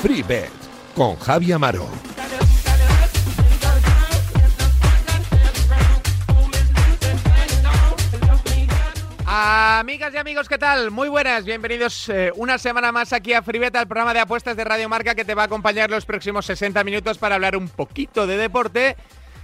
FreeBet con Javi Amaro. Amigas y amigos, ¿qué tal? Muy buenas, bienvenidos eh, una semana más aquí a Fribeta, el programa de apuestas de Radio Marca que te va a acompañar los próximos 60 minutos para hablar un poquito de deporte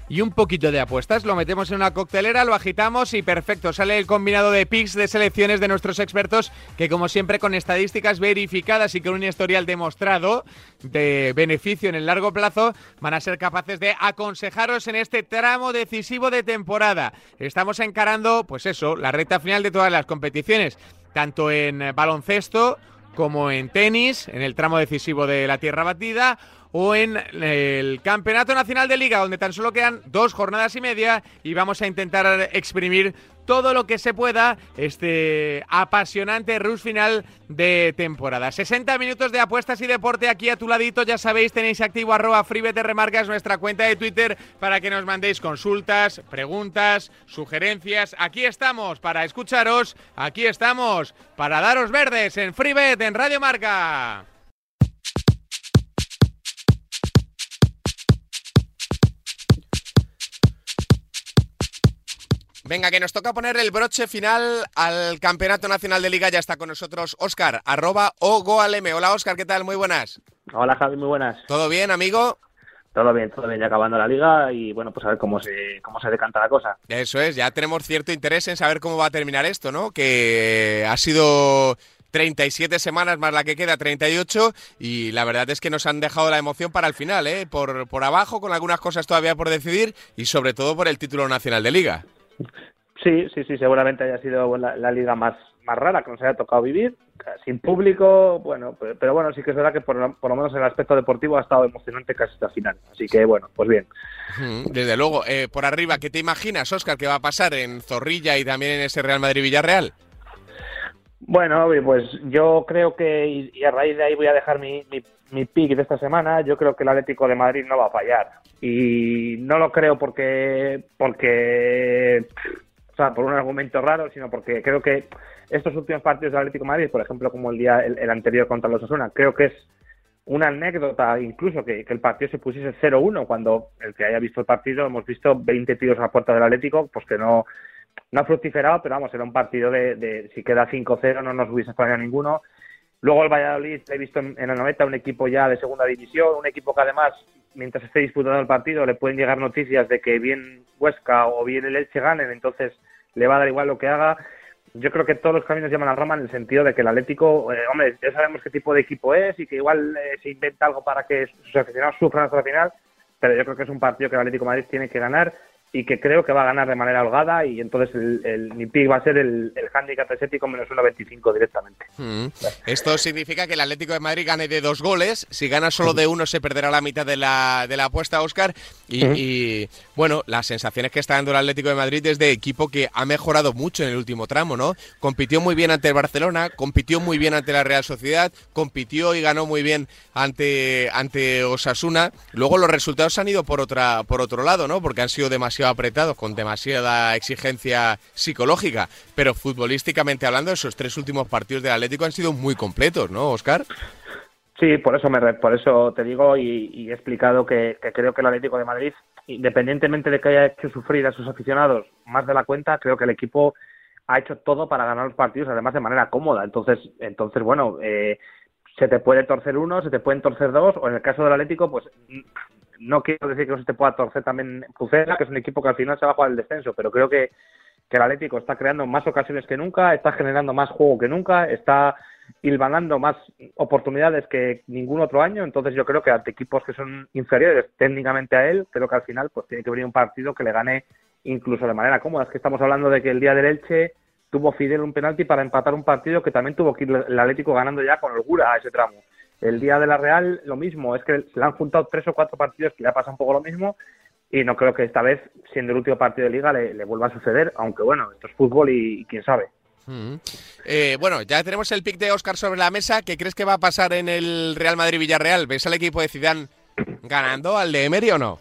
y un poquito de apuestas. Lo metemos en una coctelera, lo agitamos y perfecto. Sale el combinado de picks de selecciones de nuestros expertos que como siempre con estadísticas verificadas y con un historial demostrado de beneficio en el largo plazo van a ser capaces de aconsejaros en este tramo decisivo de temporada. Estamos encarando, pues eso, la recta final de todas las competiciones, tanto en baloncesto como en tenis, en el tramo decisivo de la tierra batida o en el Campeonato Nacional de Liga, donde tan solo quedan dos jornadas y media y vamos a intentar exprimir todo lo que se pueda este apasionante rush final de temporada. 60 minutos de apuestas y deporte aquí a tu ladito, ya sabéis, tenéis activo arroba remarcas nuestra cuenta de Twitter para que nos mandéis consultas, preguntas, sugerencias. Aquí estamos para escucharos, aquí estamos para daros verdes en FreeBet en Radio Marca. Venga, que nos toca poner el broche final al Campeonato Nacional de Liga. Ya está con nosotros Oscar, arroba ogoalm. Hola Oscar, ¿qué tal? Muy buenas. Hola Javi, muy buenas. ¿Todo bien, amigo? Todo bien, todo bien, ya acabando la liga y bueno, pues a ver cómo se, cómo se decanta la cosa. Eso es, ya tenemos cierto interés en saber cómo va a terminar esto, ¿no? Que ha sido 37 semanas más la que queda, 38, y la verdad es que nos han dejado la emoción para el final, ¿eh? Por, por abajo, con algunas cosas todavía por decidir y sobre todo por el título nacional de liga. Sí, sí, sí, seguramente haya sido la, liga más, más rara que nos haya tocado vivir, sin público, bueno, pero, bueno, sí que es verdad que por, lo menos en el aspecto deportivo ha estado emocionante casi hasta el final, así que bueno, pues bien. Desde luego, eh, por arriba, ¿qué te imaginas, Oscar, que va a pasar en Zorrilla y también en ese Real Madrid-Villarreal? Bueno, pues yo creo que, y a raíz de ahí voy a dejar mi, mi, mi pick de esta semana, yo creo que el Atlético de Madrid no va a fallar. Y no lo creo porque, porque por un argumento raro, sino porque creo que estos últimos partidos del Atlético Madrid, por ejemplo, como el día el, anterior contra los Osasuna, creo que es una anécdota incluso que, el partido se pusiese 0-1 cuando el que haya visto el partido hemos visto 20 tiros a la puerta del Atlético, pues que no, no ha fructiferado, pero vamos, era un partido de, si queda 5-0 no nos hubiese extrañado ninguno. Luego el Valladolid he visto en, en la noveta un equipo ya de segunda división, un equipo que además mientras esté disputando el partido le pueden llegar noticias de que bien Huesca o bien el Elche ganen, entonces le va a dar igual lo que haga. Yo creo que todos los caminos llaman a Roma en el sentido de que el Atlético, eh, hombre, ya sabemos qué tipo de equipo es y que igual eh, se inventa algo para que sus aficionados sufran hasta la final, pero yo creo que es un partido que el Atlético Madrid tiene que ganar y que creo que va a ganar de manera holgada y entonces el, el mi pick va a ser el, el handicap asiático menos 1.25 directamente. Mm. Esto significa que el Atlético de Madrid gane de dos goles, si gana solo de uno se perderá la mitad de la, de la apuesta, Oscar, y, y, bueno, las sensaciones que está dando el Atlético de Madrid es de equipo que ha mejorado mucho en el último tramo, ¿no? Compitió muy bien ante el Barcelona, compitió muy bien ante la Real Sociedad, compitió y ganó muy bien ante, ante Osasuna, luego los resultados han ido por, otra, por otro lado, ¿no? Porque han sido demasiado apretados, con demasiada exigencia psicológica, pero futbolísticamente hablando, esos tres últimos partidos del Atlético han sido muy completos, ¿no, Oscar? Sí, por eso, me, por eso te digo y, he explicado que, creo que el Atlético de Madrid, independientemente de que haya hecho sufrir a sus aficionados más de la cuenta, creo que el equipo ha hecho todo para ganar los partidos, además de manera cómoda. Entonces, entonces bueno, eh, se te puede torcer uno, se te pueden torcer dos, o en el caso del Atlético, pues no quiero decir que no se te pueda torcer también Pucela, que es un equipo que al final se va a jugar el descenso, pero creo que, que el Atlético está creando más ocasiones que nunca, está generando más juego que nunca, está hilvanando más oportunidades que ningún otro año, entonces yo creo que ante equipos que son inferiores técnicamente a él, creo que al final pues tiene que venir un partido que le gane incluso de manera cómoda. Es que estamos hablando de que el día del Elche tuvo Fidel un penalti para empatar un partido que también tuvo que ir el Atlético ganando ya con holgura a ese tramo. El día de la Real, lo mismo, es que se le han juntado tres o cuatro partidos que ya pasa un poco lo mismo y no creo que esta vez, siendo el último partido de liga, le, vuelva a suceder, aunque bueno, esto es fútbol y, quién sabe. Mm. Eh, bueno, ya tenemos el pick de Oscar sobre la mesa. ¿Qué crees que va a pasar en el Real Madrid-Villarreal? ¿Ves al equipo de Zidane ganando al de Emery o no?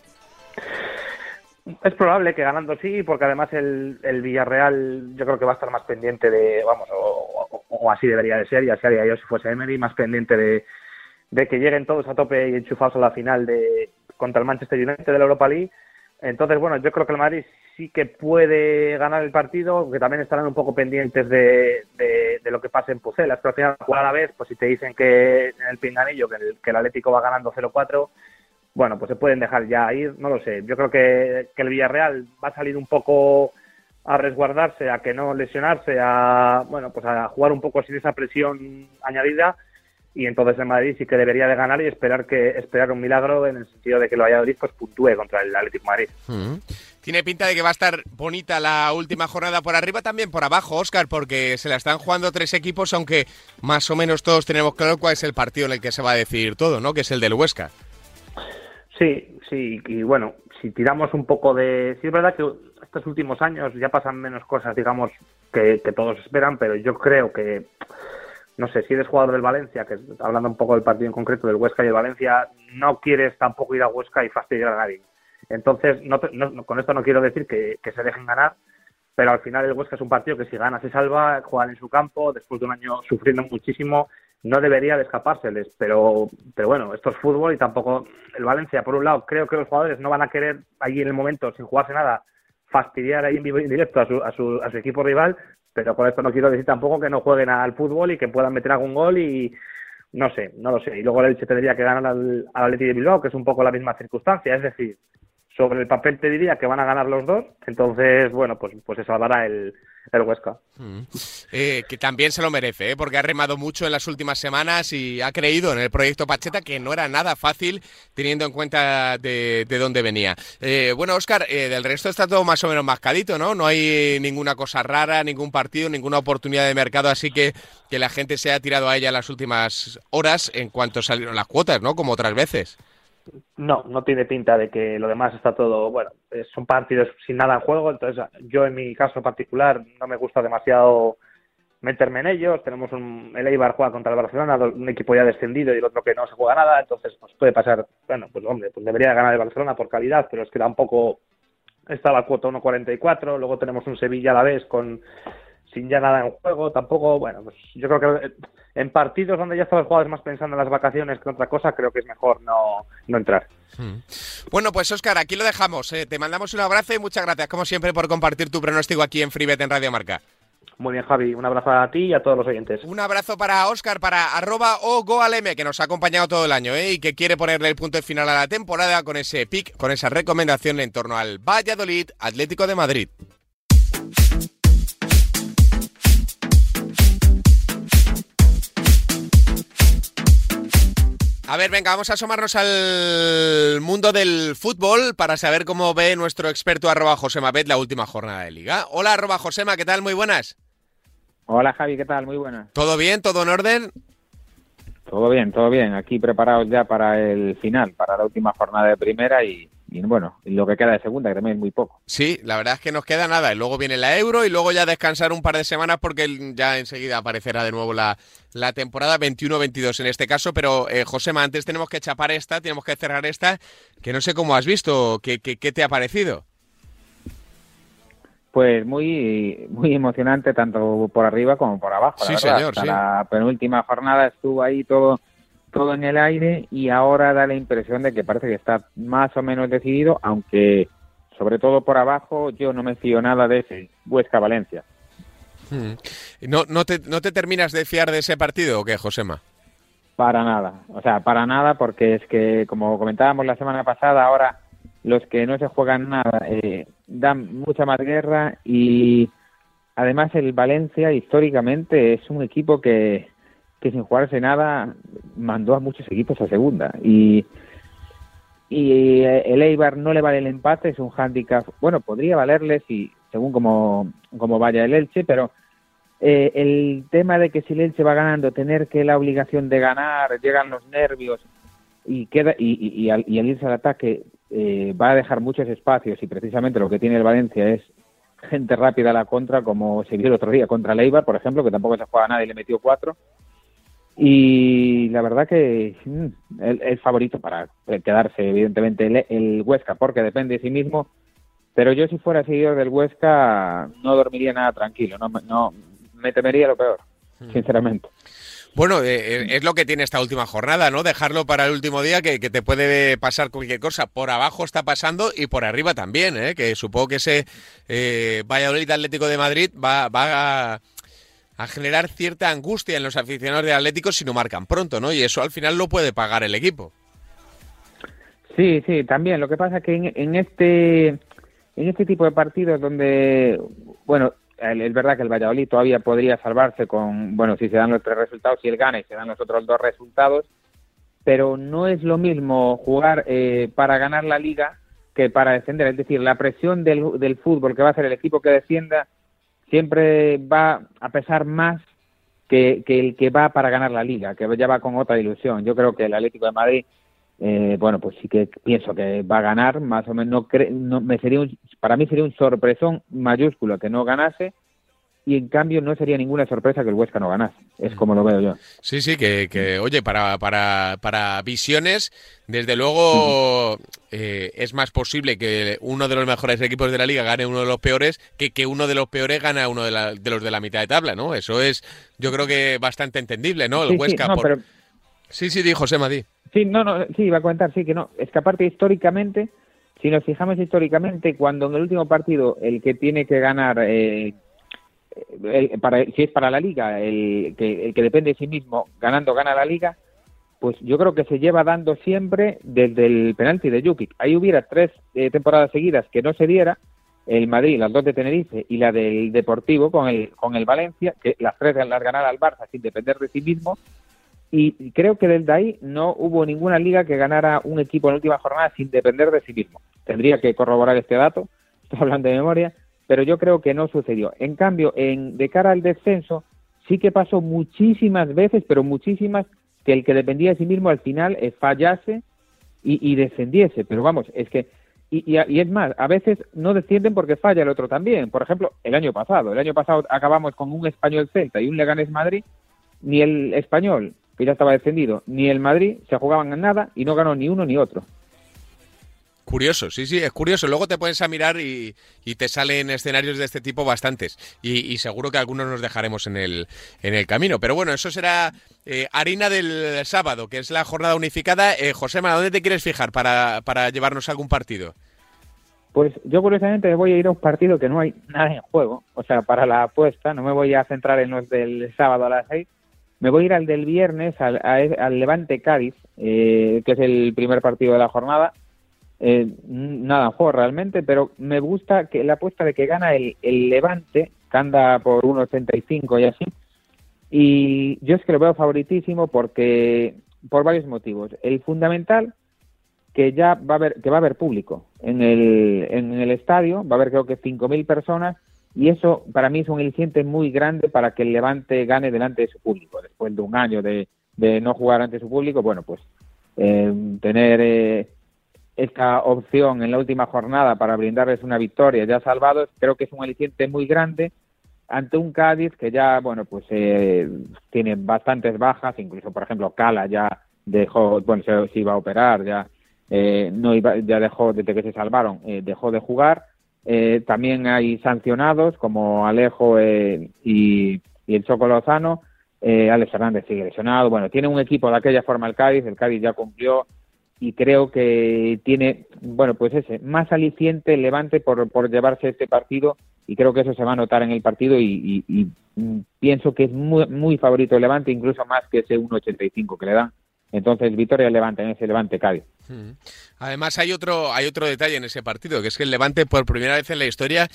Es probable que ganando sí, porque además el, el Villarreal yo creo que va a estar más pendiente de, vamos, o, así debería de ser, y así haría yo si fuese Emery, más pendiente de, de que lleguen todos a tope y enchufados a la final de contra el Manchester United de la Europa League. Entonces, bueno, yo creo que el Madrid sí que puede ganar el partido, aunque también estarán un poco pendientes de, de, lo que pase en Pucelas. Pero al final, jugar a la vez, pues si te dicen que en el pinganillo que el, Atlético va ganando 0-4, bueno, pues se pueden dejar ya ir, no lo sé. Yo creo que, que el Villarreal va a salir un poco a resguardarse, a que no lesionarse, a bueno, pues a jugar un poco sin esa presión añadida y entonces el Madrid sí que debería de ganar y esperar que esperar un milagro en el sentido de que el Valladolid pues puntúe contra el Atlético Madrid. Mm. Tiene pinta de que va a estar bonita la última jornada por arriba, también por abajo, Oscar, porque se la están jugando tres equipos, aunque más o menos todos tenemos claro cuál es el partido en el que se va a decidir todo, ¿no? Que es el del Huesca. Sí, sí, y bueno, si tiramos un poco de... Sí, es verdad que estos últimos años ya pasan menos cosas, digamos, que, que todos esperan, pero yo creo que no sé, si eres jugador del Valencia, que hablando un poco del partido en concreto del Huesca y el Valencia, no quieres tampoco ir a Huesca y fastidiar a nadie. Entonces, no, con esto no quiero decir que, se dejen ganar, pero al final el Huesca es un partido que si gana se salva, juegan en su campo, después de un año sufriendo muchísimo, no debería de escapárseles, pero, pero bueno, esto es fútbol y tampoco el Valencia, por un lado, creo que los jugadores no van a querer allí en el momento, sin jugarse nada, fastidiar ahí en vivo y en directo a su, a su, a su equipo rival, pero con esto no quiero decir tampoco que no jueguen al fútbol y que puedan meter algún gol y no sé, no lo sé. Y luego el Elche tendría que ganar al, al de Bilbao, que es un poco la misma circunstancia, es decir, sobre el papel te diría que van a ganar los dos, entonces, bueno, pues, pues se salvará el, el Huesca. Mm. Eh, que también se lo merece, ¿eh? porque ha remado mucho en las últimas semanas y ha creído en el proyecto Pacheta, que no era nada fácil teniendo en cuenta de, dónde venía. Eh, bueno, Oscar, del resto está todo más o menos mascadito, ¿no? No hay ninguna cosa rara, ningún partido, ninguna oportunidad de mercado, así que que la gente se ha tirado a ella en las últimas horas en cuanto salieron las cuotas, ¿no? Como otras veces. No, no tiene pinta de que lo demás está todo, bueno, son partidos sin nada en juego, entonces yo en mi caso particular no me gusta demasiado meterme en ellos, tenemos un, el Eibar juega contra el Barcelona, un equipo ya descendido y el otro que no se juega nada, entonces pues puede pasar, bueno, pues hombre, pues debería ganar el Barcelona por calidad, pero es que tampoco está la cuota 1.44, luego tenemos un Sevilla a la vez con sin ya nada en juego, tampoco, bueno, pues yo creo que en partidos donde ya están los jugadores más pensando en las vacaciones que otra cosa, creo que es mejor no, no entrar. Hmm. Bueno, pues Óscar, aquí lo dejamos. Eh. Te mandamos un abrazo y muchas gracias, como siempre, por compartir tu pronóstico aquí en FreeBet en Radio Marca. Muy bien, Javi. Un abrazo a ti y a todos los oyentes. Un abrazo para Óscar, para arroba o goalm, que nos ha acompañado todo el año ¿eh? y que quiere ponerle el punto final a la temporada con ese pick, con esa recomendación en torno al Valladolid Atlético de Madrid. A ver, venga, vamos a asomarnos al mundo del fútbol para saber cómo ve nuestro experto arroba Josema Bet la última jornada de liga. Hola arroba Josema, ¿qué tal? Muy buenas. Hola Javi, ¿qué tal? Muy buenas. ¿Todo bien? ¿Todo en orden? Todo bien, todo bien. Aquí preparados ya para el final, para la última jornada de primera y, y bueno, lo que queda de segunda, que también es muy poco. Sí, la verdad es que nos queda nada. Y luego viene la Euro y luego ya descansar un par de semanas porque ya enseguida aparecerá de nuevo la, la temporada 21-22 en este caso. Pero, eh, Josema, antes tenemos que chapar esta, tenemos que cerrar esta, que no sé cómo has visto, ¿qué, qué, te ha parecido? Pues muy muy emocionante tanto por arriba como por abajo. Sí, señor. La penúltima jornada estuvo ahí todo todo en el aire y ahora da la impresión de que parece que está más o menos decidido, aunque sobre todo por abajo yo no me fío nada de ese Huesca-Valencia. Hmm. ¿No, no, te, ¿No te terminas de fiar de ese partido o qué, Josema? Para nada, o sea, para nada porque es que, como comentábamos la semana pasada, ahora los que no se juegan nada eh, dan mucha más guerra y además el Valencia históricamente es un equipo que, que sin jugarse nada mandó a muchos equipos a segunda. Y, y eh, el Eibar no le vale el empate, es un hándicap, bueno, podría valerle si, según como, vaya el Elche, pero eh, el tema de que si el Elche va ganando, tener que la obligación de ganar, llegan los nervios y queda y, y, al, irse al ataque eh, va a dejar muchos espacios y precisamente lo que tiene el Valencia es gente rápida a la contra, como se vio el otro día contra el Eibar, por ejemplo, que tampoco se juega nada y le metió cuatro Y la verdad que mm, el, favorito para quedarse, evidentemente, el, el, Huesca, porque depende de sí mismo. Pero yo, si fuera seguidor del Huesca, no dormiría nada tranquilo, no, no me temería lo peor, hmm. sinceramente. Bueno, eh, eh, es lo que tiene esta última jornada, ¿no? Dejarlo para el último día, que, te puede pasar cualquier cosa. Por abajo está pasando y por arriba también, ¿eh? Que supongo que ese eh, Valladolid Atlético de Madrid va, va a, generar cierta angustia en los aficionados de Atlético si no marcan pronto, ¿no? Y eso al final lo puede pagar el equipo. Sí, sí, también. Lo que pasa es que en, en este en este tipo de partidos donde, bueno, es verdad que el Valladolid todavía podría salvarse con, bueno, si se dan los tres resultados, si él gana y se dan los otros dos resultados, pero no es lo mismo jugar eh, para ganar la liga que para defender. Es decir, la presión del, del fútbol que va a hacer el equipo que defienda siempre va a pesar más que, el que va para ganar la liga, que ya va con otra ilusión. Yo creo que el Atlético de Madrid eh, bueno, pues sí que pienso que va a ganar, más o menos, no, me sería para mí sería un sorpresón mayúsculo que no ganase, y en cambio no sería ninguna sorpresa que el Huesca no ganase. Es como lo veo yo. Sí, sí, que, que oye, para, para, para visiones, desde luego eh, es más posible que uno de los mejores equipos de la liga gane uno de los peores que que uno de los peores gane a uno de, los de la mitad de tabla, ¿no? Eso es, yo creo que bastante entendible, ¿no? El Huesca. Sí, sí, dijo José Madí. Sí, no, no, sí, iba a comentar, sí, que no. Es que aparte históricamente, si nos fijamos históricamente, cuando en el último partido el que tiene que ganar, eh, para, si es para la liga, el que, el que depende de sí mismo, ganando gana la liga, pues yo creo que se lleva dando siempre desde el penalti de Jukic. Ahí hubiera tres eh, temporadas seguidas que no se diera, el Madrid, las dos de Tenerife y la del Deportivo con el, con el Valencia, que las tres las ganara al Barça sin depender de sí mismo, y creo que desde ahí no hubo ninguna liga que ganara un equipo en la última jornada sin depender de sí mismo. Tendría que corroborar este dato, estoy hablando de memoria, pero yo creo que no sucedió. En cambio, en, de cara al descenso, sí que pasó muchísimas veces, pero muchísimas, que el que dependía de sí mismo al final eh, fallase y, descendiese. Pero vamos, es que, y, y, es más, a veces no descienden porque falla el otro también. Por ejemplo, el año pasado, el año pasado acabamos con un español Celta y un Leganés Madrid, ni el español que ya estaba defendido, ni el Madrid se jugaban en nada y no ganó ni uno ni otro. Curioso, sí, sí, es curioso. Luego te pones a mirar y, te salen escenarios de este tipo bastantes. Y, seguro que algunos nos dejaremos en el, en el camino. Pero bueno, eso será eh, harina del sábado, que es la jornada unificada. Eh, José, ¿a dónde te quieres fijar para, para llevarnos algún partido? Pues yo curiosamente me voy a ir a un partido que no hay nada en juego. O sea, para la apuesta, no me voy a centrar en los del sábado a las seis me voy a ir al del viernes, al, al Levante Cádiz, eh, que es el primer partido de la jornada. Eh, nada en juego realmente, pero me gusta que la apuesta de que gana el, el Levante, que anda por 1.85 y así. Y yo es que lo veo favoritísimo porque por varios motivos. El fundamental que ya va a haber que va a haber público en el en el estadio, va a haber creo que 5000 personas y eso para mí es un aliciente muy grande para que el Levante gane delante de su público. Después de un año de, de no jugar ante su público, bueno, pues eh, tener eh, esta opción en la última jornada para brindarles una victoria ya salvados, creo que es un aliciente muy grande ante un Cádiz que ya, bueno, pues eh, tiene bastantes bajas, incluso, por ejemplo, Cala ya dejó, bueno, se, iba a operar, ya eh, no iba, ya dejó, desde que se salvaron, dejó de jugar eh, también hay sancionados como Alejo eh, y, el Choco Lozano. Eh, Alex Hernández sigue lesionado. Bueno, tiene un equipo de aquella forma el Cádiz. El Cádiz ya cumplió y creo que tiene, bueno, pues ese, más aliciente Levante por, por llevarse este partido y creo que eso se va a notar en el partido y, y, y pienso que es muy, muy favorito Levante, incluso más que ese 1.85 que le dan. Entonces, Vitoria Levante, en ese Levante Cádiz. Además, hay otro, hay otro detalle en ese partido, que es que el Levante, por primera vez en la historia,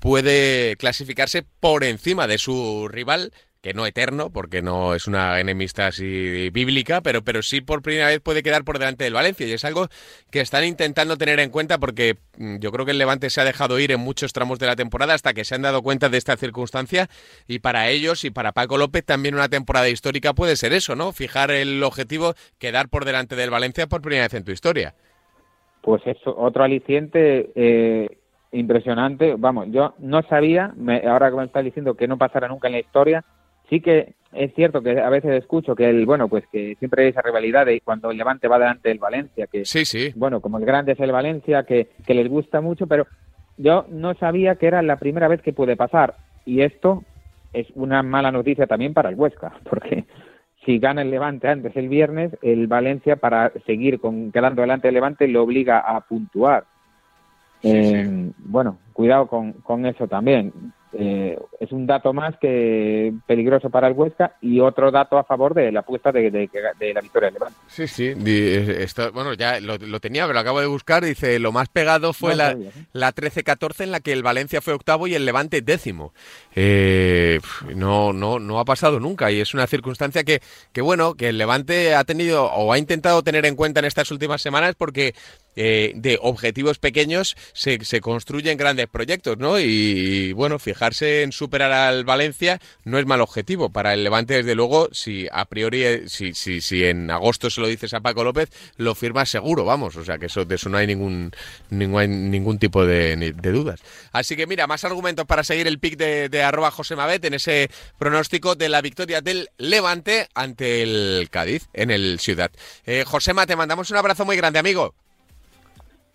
puede clasificarse por encima de su rival que no eterno, porque no es una enemistad así bíblica, pero, pero sí por primera vez puede quedar por delante del Valencia. Y es algo que están intentando tener en cuenta porque mm, yo creo que el Levante se ha dejado ir en muchos tramos de la temporada hasta que se han dado cuenta de esta circunstancia. Y para ellos y para Paco López también una temporada histórica puede ser eso, ¿no? Fijar el objetivo, quedar por delante del Valencia por primera vez en tu historia. Pues eso, otro aliciente eh, impresionante. Vamos, yo no sabía, ahora que me estás diciendo que no pasará nunca en la historia, sí que es cierto que a veces escucho que el bueno pues que siempre hay esa rivalidad de cuando el Levante va delante del Valencia que sí sí. bueno como el grande es el Valencia que, que les gusta mucho pero yo no sabía que era la primera vez que puede pasar. Y esto es una mala noticia también para el Huesca porque si gana el Levante antes el viernes el Valencia para seguir con quedando delante del Levante lo obliga a puntuar. Eh, bueno cuidado con, con eso también eh, es un dato más que peligroso para el Huesca y otro dato a favor de la apuesta de, la victoria del Levante. Sí, sí, esto, bueno, ya lo, tenía, pero lo acabo de buscar, dice, lo más pegado fue la, la 13-14 en la que el Valencia fue octavo y el Levante décimo. Eh, no, no, no ha pasado nunca y es una circunstancia que, que, bueno, que el Levante ha tenido o ha intentado tener en cuenta en estas últimas semanas porque eh, de objetivos pequeños se, se, construyen grandes proyectos, ¿no? Y, bueno, fijarse en superar al Valencia no es mal objetivo. Para el Levante, desde luego, si a priori, eh, si, si, si en agosto se lo dices a Paco López, lo firma seguro, vamos. O sea, que eso, de eso no hay ningún, ningún, ningún tipo de, de dudas. Así que mira, más argumentos para seguir el pick de, de arroba José Mabet en ese pronóstico de la victoria del Levante ante el Cádiz en el Ciudad. Eh, Josema, te mandamos un abrazo muy grande, amigo.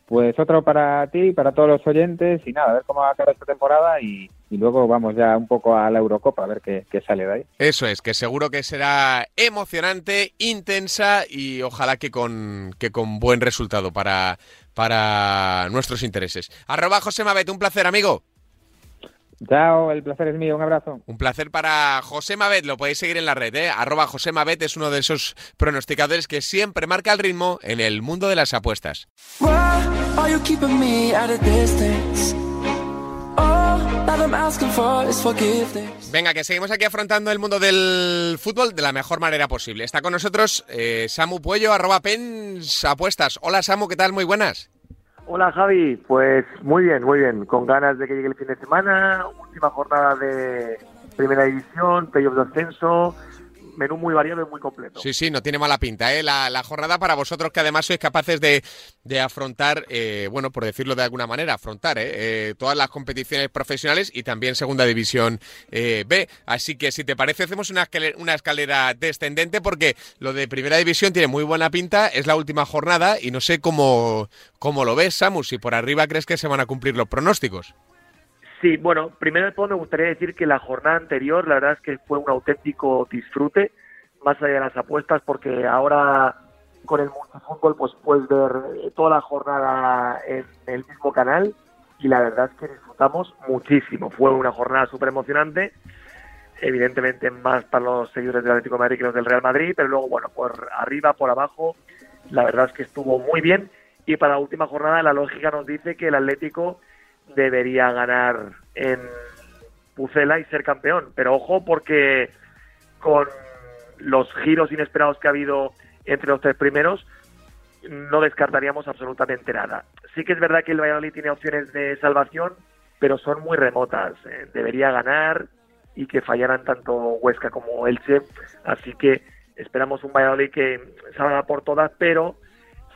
Pues otro para ti, para todos los oyentes y nada, a ver cómo va a acabar esta temporada y, luego vamos ya un poco a la Eurocopa a ver qué, sale de ahí. Eso es, que seguro que será emocionante, intensa y ojalá que con, que con buen resultado para, para nuestros intereses. Arroba José Mabet, un placer amigo. Chao, el placer es mío, un abrazo. Un placer para José Mabet, lo podéis seguir en la red, ¿eh? Arroba José Mabet es uno de esos pronosticadores que siempre marca el ritmo en el mundo de las apuestas. Venga, que seguimos aquí afrontando el mundo del fútbol de la mejor manera posible. Está con nosotros eh, Samu Puello, arroba Pens Apuestas. Hola Samu, ¿qué tal? Muy buenas. Hola Javi, pues muy bien, muy bien, con ganas de que llegue el fin de semana, última jornada de primera división, playoff de ascenso, menú muy variado y muy completo. Sí, sí, no tiene mala pinta. ¿eh? La, jornada para vosotros que además sois capaces de, de afrontar, eh, bueno, por decirlo de alguna manera, afrontar ¿eh? eh todas las competiciones profesionales y también Segunda División eh, B. Así que si te parece hacemos una escalera, una escalera descendente porque lo de Primera División tiene muy buena pinta, es la última jornada y no sé cómo, cómo lo ves, Samus, si por arriba crees que se van a cumplir los pronósticos. Sí, bueno, primero de todo me gustaría decir que la jornada anterior, la verdad es que fue un auténtico disfrute, más allá de las apuestas, porque ahora con el multifútbol pues puedes ver eh, toda la jornada en el mismo canal y la verdad es que disfrutamos muchísimo. Fue una jornada súper emocionante, evidentemente más para los seguidores del Atlético de Madrid que los del Real Madrid, pero luego, bueno, por arriba, por abajo, la verdad es que estuvo muy bien y para la última jornada la lógica nos dice que el Atlético debería ganar en Pucela y ser campeón. Pero ojo porque con los giros inesperados que ha habido entre los tres primeros, no descartaríamos absolutamente nada. Sí que es verdad que el Valladolid tiene opciones de salvación, pero son muy remotas. Eh, debería ganar y que fallaran tanto Huesca como Elche. Así que esperamos un Valladolid que salga por todas, pero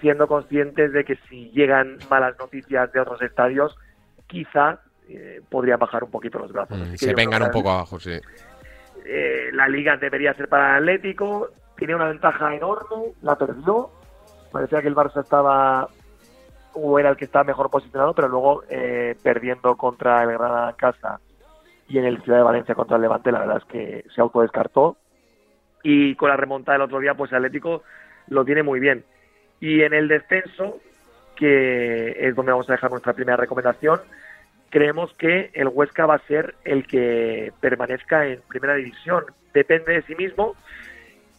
siendo conscientes de que si llegan malas noticias de otros estadios, quizá eh, podría bajar un poquito los brazos. Mm, se vengan un poco abajo, sí. Eh, la liga debería ser para el Atlético, tiene una ventaja enorme, la perdió, parecía que el Barça estaba o era el que estaba mejor posicionado, pero luego eh, perdiendo contra el Granada en casa y en el Ciudad de Valencia contra el Levante, la verdad es que se autodescartó y con la remontada del otro día, pues el Atlético lo tiene muy bien. Y en el descenso, que es donde vamos a dejar nuestra primera recomendación, creemos que el Huesca va a ser el que permanezca en primera división. Depende de sí mismo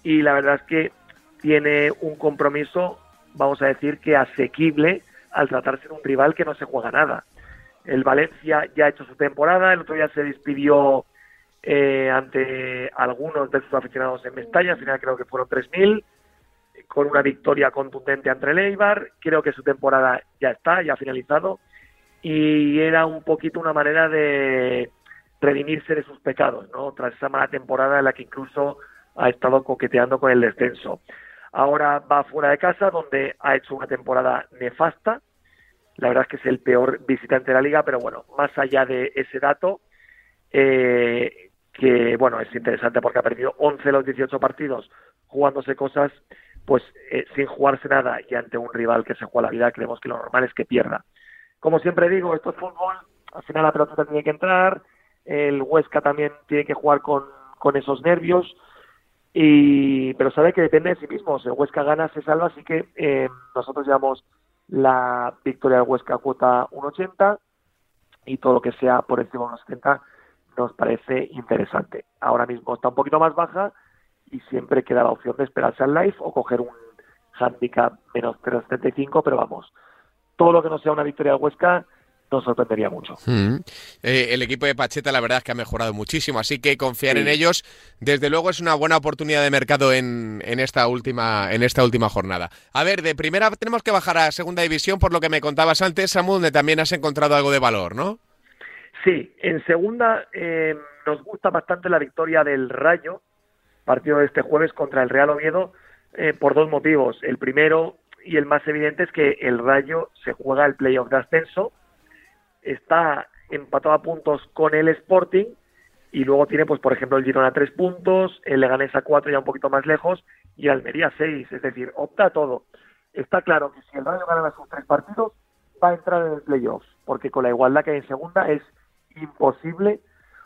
y la verdad es que tiene un compromiso, vamos a decir que asequible al tratarse de un rival que no se juega nada. El Valencia ya ha hecho su temporada, el otro día se despidió eh, ante algunos de sus aficionados en Mestalla, al final creo que fueron 3.000, con una victoria contundente ante el Eibar. Creo que su temporada ya está, ya ha finalizado y era un poquito una manera de redimirse de sus pecados, ¿no? Tras esa mala temporada en la que incluso ha estado coqueteando con el descenso. Ahora va fuera de casa, donde ha hecho una temporada nefasta. La verdad es que es el peor visitante de la liga, pero bueno, más allá de ese dato, eh, que, bueno, es interesante porque ha perdido 11 de los 18 partidos jugándose cosas, pues eh, sin jugarse nada y ante un rival que se juega la vida, creemos que lo normal es que pierda. Como siempre digo, esto es fútbol, al final la pelota tiene que entrar, el Huesca también tiene que jugar con, esos nervios, y pero sabe que depende de sí mismo. Si el Huesca gana, se salva, así que eh, nosotros llevamos la victoria del Huesca cuota 1.80 y todo lo que sea por encima de 1.70 nos parece interesante. Ahora mismo está un poquito más baja y siempre queda la opción de esperarse al live o coger un handicap menos 3.75, pero vamos, todo lo que no sea una victoria del Huesca nos sorprendería mucho. Mm. Eh, el equipo de Pacheta la verdad es que ha mejorado muchísimo, así que confiar en ellos desde luego es una buena oportunidad de mercado en, en, esta última, en esta última jornada. A ver, de primera tenemos que bajar a segunda división por lo que me contabas antes, Samu, donde también has encontrado algo de valor, ¿no? Sí, en segunda eh, nos gusta bastante la victoria del Rayo, partido de este jueves contra el Real Oviedo, eh, por dos motivos. El primero y el más evidente es que el Rayo se juega el playoff de ascenso, está empatado a puntos con el Sporting y luego tiene, pues por ejemplo, el Girona tres puntos, el Leganés a cuatro ya un poquito más lejos y Almería seis, es decir, opta a todo. Está claro que si el Rayo gana sus tres partidos va a entrar en el playoff, porque con la igualdad que hay en segunda es imposible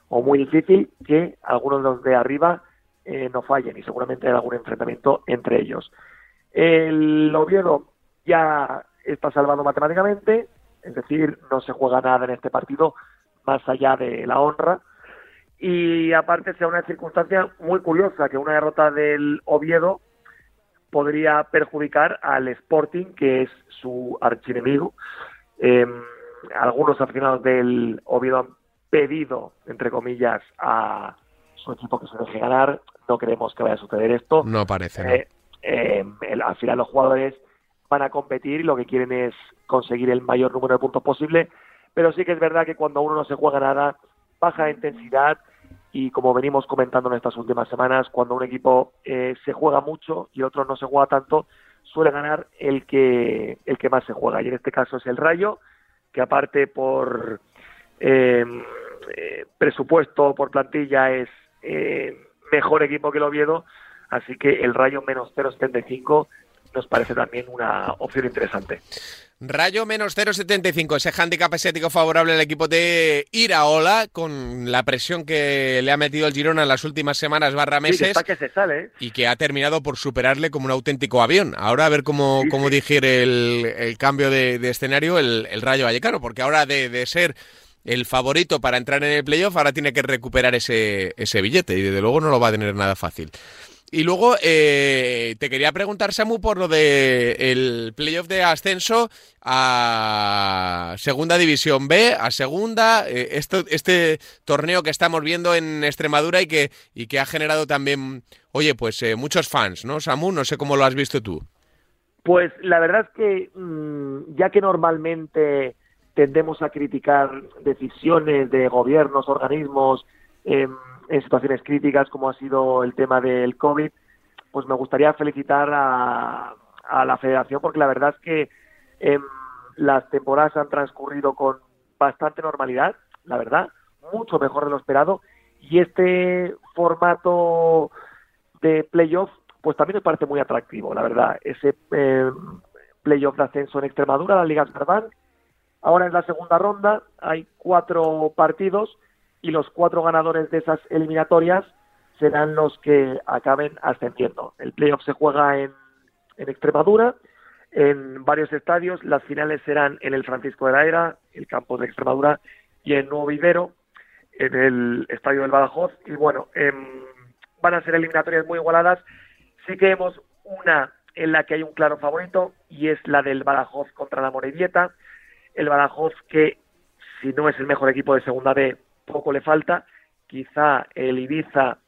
o muy difícil que algunos de los de arriba eh, no fallen y seguramente hay algún enfrentamiento entre ellos. El Oviedo ya está salvado matemáticamente, es decir, no se juega nada en este partido más allá de la honra. Y aparte sea una circunstancia muy curiosa que una derrota del Oviedo podría perjudicar al Sporting, que es su archienemigo. Eh, algunos aficionados del Oviedo han pedido, entre comillas, a su equipo que se deje ganar. No queremos que vaya a suceder esto. No parece. Eh, eh, al final los jugadores van a competir y lo que quieren es conseguir el mayor número de puntos posible. Pero sí que es verdad que cuando uno no se juega nada, baja de intensidad y como venimos comentando en estas últimas semanas, cuando un equipo eh, se juega mucho y otro no se juega tanto, suele ganar el que el que más se juega y en este caso es el Rayo que aparte por eh, eh, presupuesto, por plantilla, es eh, mejor equipo que el Oviedo, así que el Rayo menos 0,75 nos parece también una opción interesante. Rayo menos 0,75, ese handicap estético favorable al equipo de Iraola, con la presión que le ha metido el Girona en las últimas semanas barra meses. que se sale, Y que ha terminado por superarle como un auténtico avión. Ahora a ver cómo, sí, cómo digiere el, el, cambio de, de escenario el, el, Rayo Vallecano, porque ahora de, de, ser el favorito para entrar en el playoff, ahora tiene que recuperar ese, ese billete y desde luego no lo va a tener nada fácil. Y luego eh, te quería preguntar, Samu, por lo del el playoff de ascenso a Segunda División B, a Segunda, eh, este torneo que estamos viendo en Extremadura y que, y que ha generado también, oye, pues eh, muchos fans, ¿no, Samu? No sé cómo lo has visto tú. Pues la verdad es que mmm, ya que normalmente tendemos a criticar decisiones de gobiernos, organismos, eh, en situaciones críticas como ha sido el tema del COVID, pues me gustaría felicitar a, a la federación porque la verdad es que eh, las temporadas han transcurrido con bastante normalidad, la verdad, mucho mejor de lo esperado y este formato de playoff pues también me parece muy atractivo, la verdad, ese eh, playoff de ascenso en Extremadura, la Liga Sperbank, ahora en la segunda ronda hay cuatro partidos y los cuatro ganadores de esas eliminatorias serán los que acaben ascendiendo. El playoff se juega en, Extremadura, en varios estadios. Las finales serán en el Francisco de la Era, el campo de Extremadura, y en Nuevo Vivero, en el estadio del Badajoz. Y bueno, eh, van a ser eliminatorias muy igualadas. Sí que vemos una en la que hay un claro favorito, y es la del Badajoz contra la Morevieta. El Badajoz que, si no es el mejor equipo de segunda B, poco le falta. Quizá el Ibiza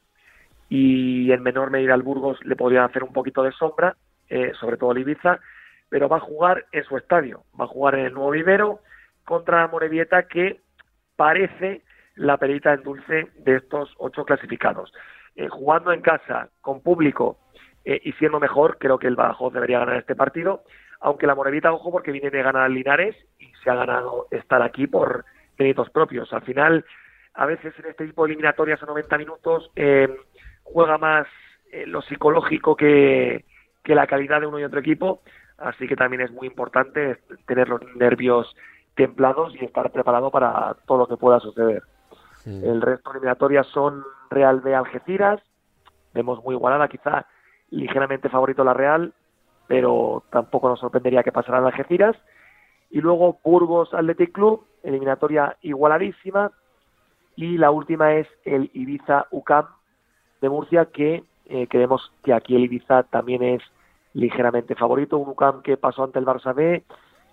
y en menor medida el Burgos le podrían hacer un poquito de sombra, eh, sobre todo el Ibiza, pero va a jugar en su estadio, va a jugar en el Nuevo Vivero contra la Morevieta que parece la perita en dulce de estos ocho clasificados. Eh, jugando en casa, con público eh, y siendo mejor, creo que el Badajoz debería ganar este partido, aunque la Morevieta, ojo, porque viene de ganar Linares y se ha ganado estar aquí por méritos propios. Al final, a veces en este tipo de eliminatorias a 90 minutos eh, juega más eh, lo psicológico que, que la calidad de uno y otro equipo, así que también es muy importante tener los nervios templados y estar preparado para todo lo que pueda suceder. El resto de eliminatorias son Real B Algeciras, vemos muy igualada, quizá ligeramente favorito la Real, pero tampoco nos sorprendería que pasara en Algeciras. Y luego Burgos Athletic Club, eliminatoria igualadísima. Y la última es el Ibiza UCAM de Murcia, que eh, creemos que aquí el Ibiza también es ligeramente favorito. Un UCAM que pasó ante el Barça B,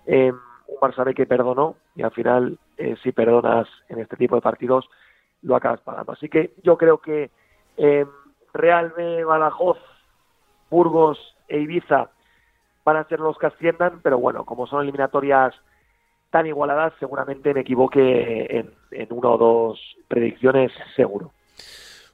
eh, un Barça B que perdonó, y al final, eh, si perdonas en este tipo de partidos, lo acabas pagando. Así que yo creo que eh, Real B, Badajoz, Burgos e Ibiza van a ser los que asciendan, pero bueno, como son eliminatorias tan igualadas, seguramente me equivoque en, en una o dos predicciones, seguro.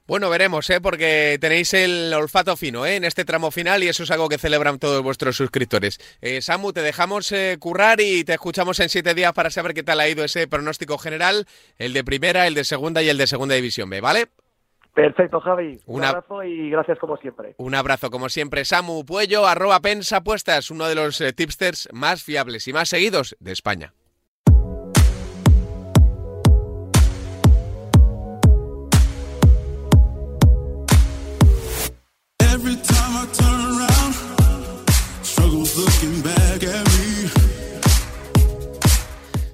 Bueno, veremos, ¿eh? porque tenéis el olfato fino ¿eh? en este tramo final y eso es algo que celebran todos vuestros suscriptores. Eh, Samu, te dejamos eh, currar y te escuchamos en siete días para saber qué tal ha ido ese pronóstico general, el de primera, el de segunda y el de segunda división B, ¿vale? Perfecto, Javi. Un Una- abrazo y gracias como siempre. Un abrazo, como siempre, Samu Puello, arroba pensapuestas, uno de los eh, tipsters más fiables y más seguidos de España.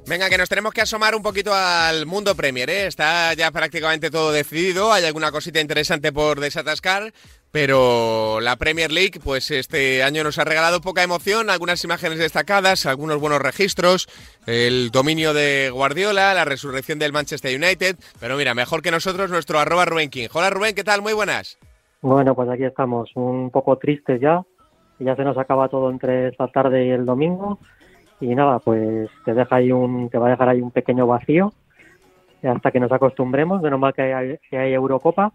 Venga, que nos tenemos que asomar un poquito al mundo Premier, ¿eh? Está ya prácticamente todo decidido, hay alguna cosita interesante por desatascar, pero la Premier League, pues este año nos ha regalado poca emoción, algunas imágenes destacadas, algunos buenos registros, el dominio de Guardiola, la resurrección del Manchester United, pero mira, mejor que nosotros nuestro arroba Rubén King. Hola Rubén, ¿qué tal? Muy buenas. Bueno, pues aquí estamos, un poco tristes ya. Ya se nos acaba todo entre esta tarde y el domingo. Y nada, pues te deja ahí un, te va a dejar ahí un pequeño vacío hasta que nos acostumbremos. Menos mal que hay, que hay Eurocopa.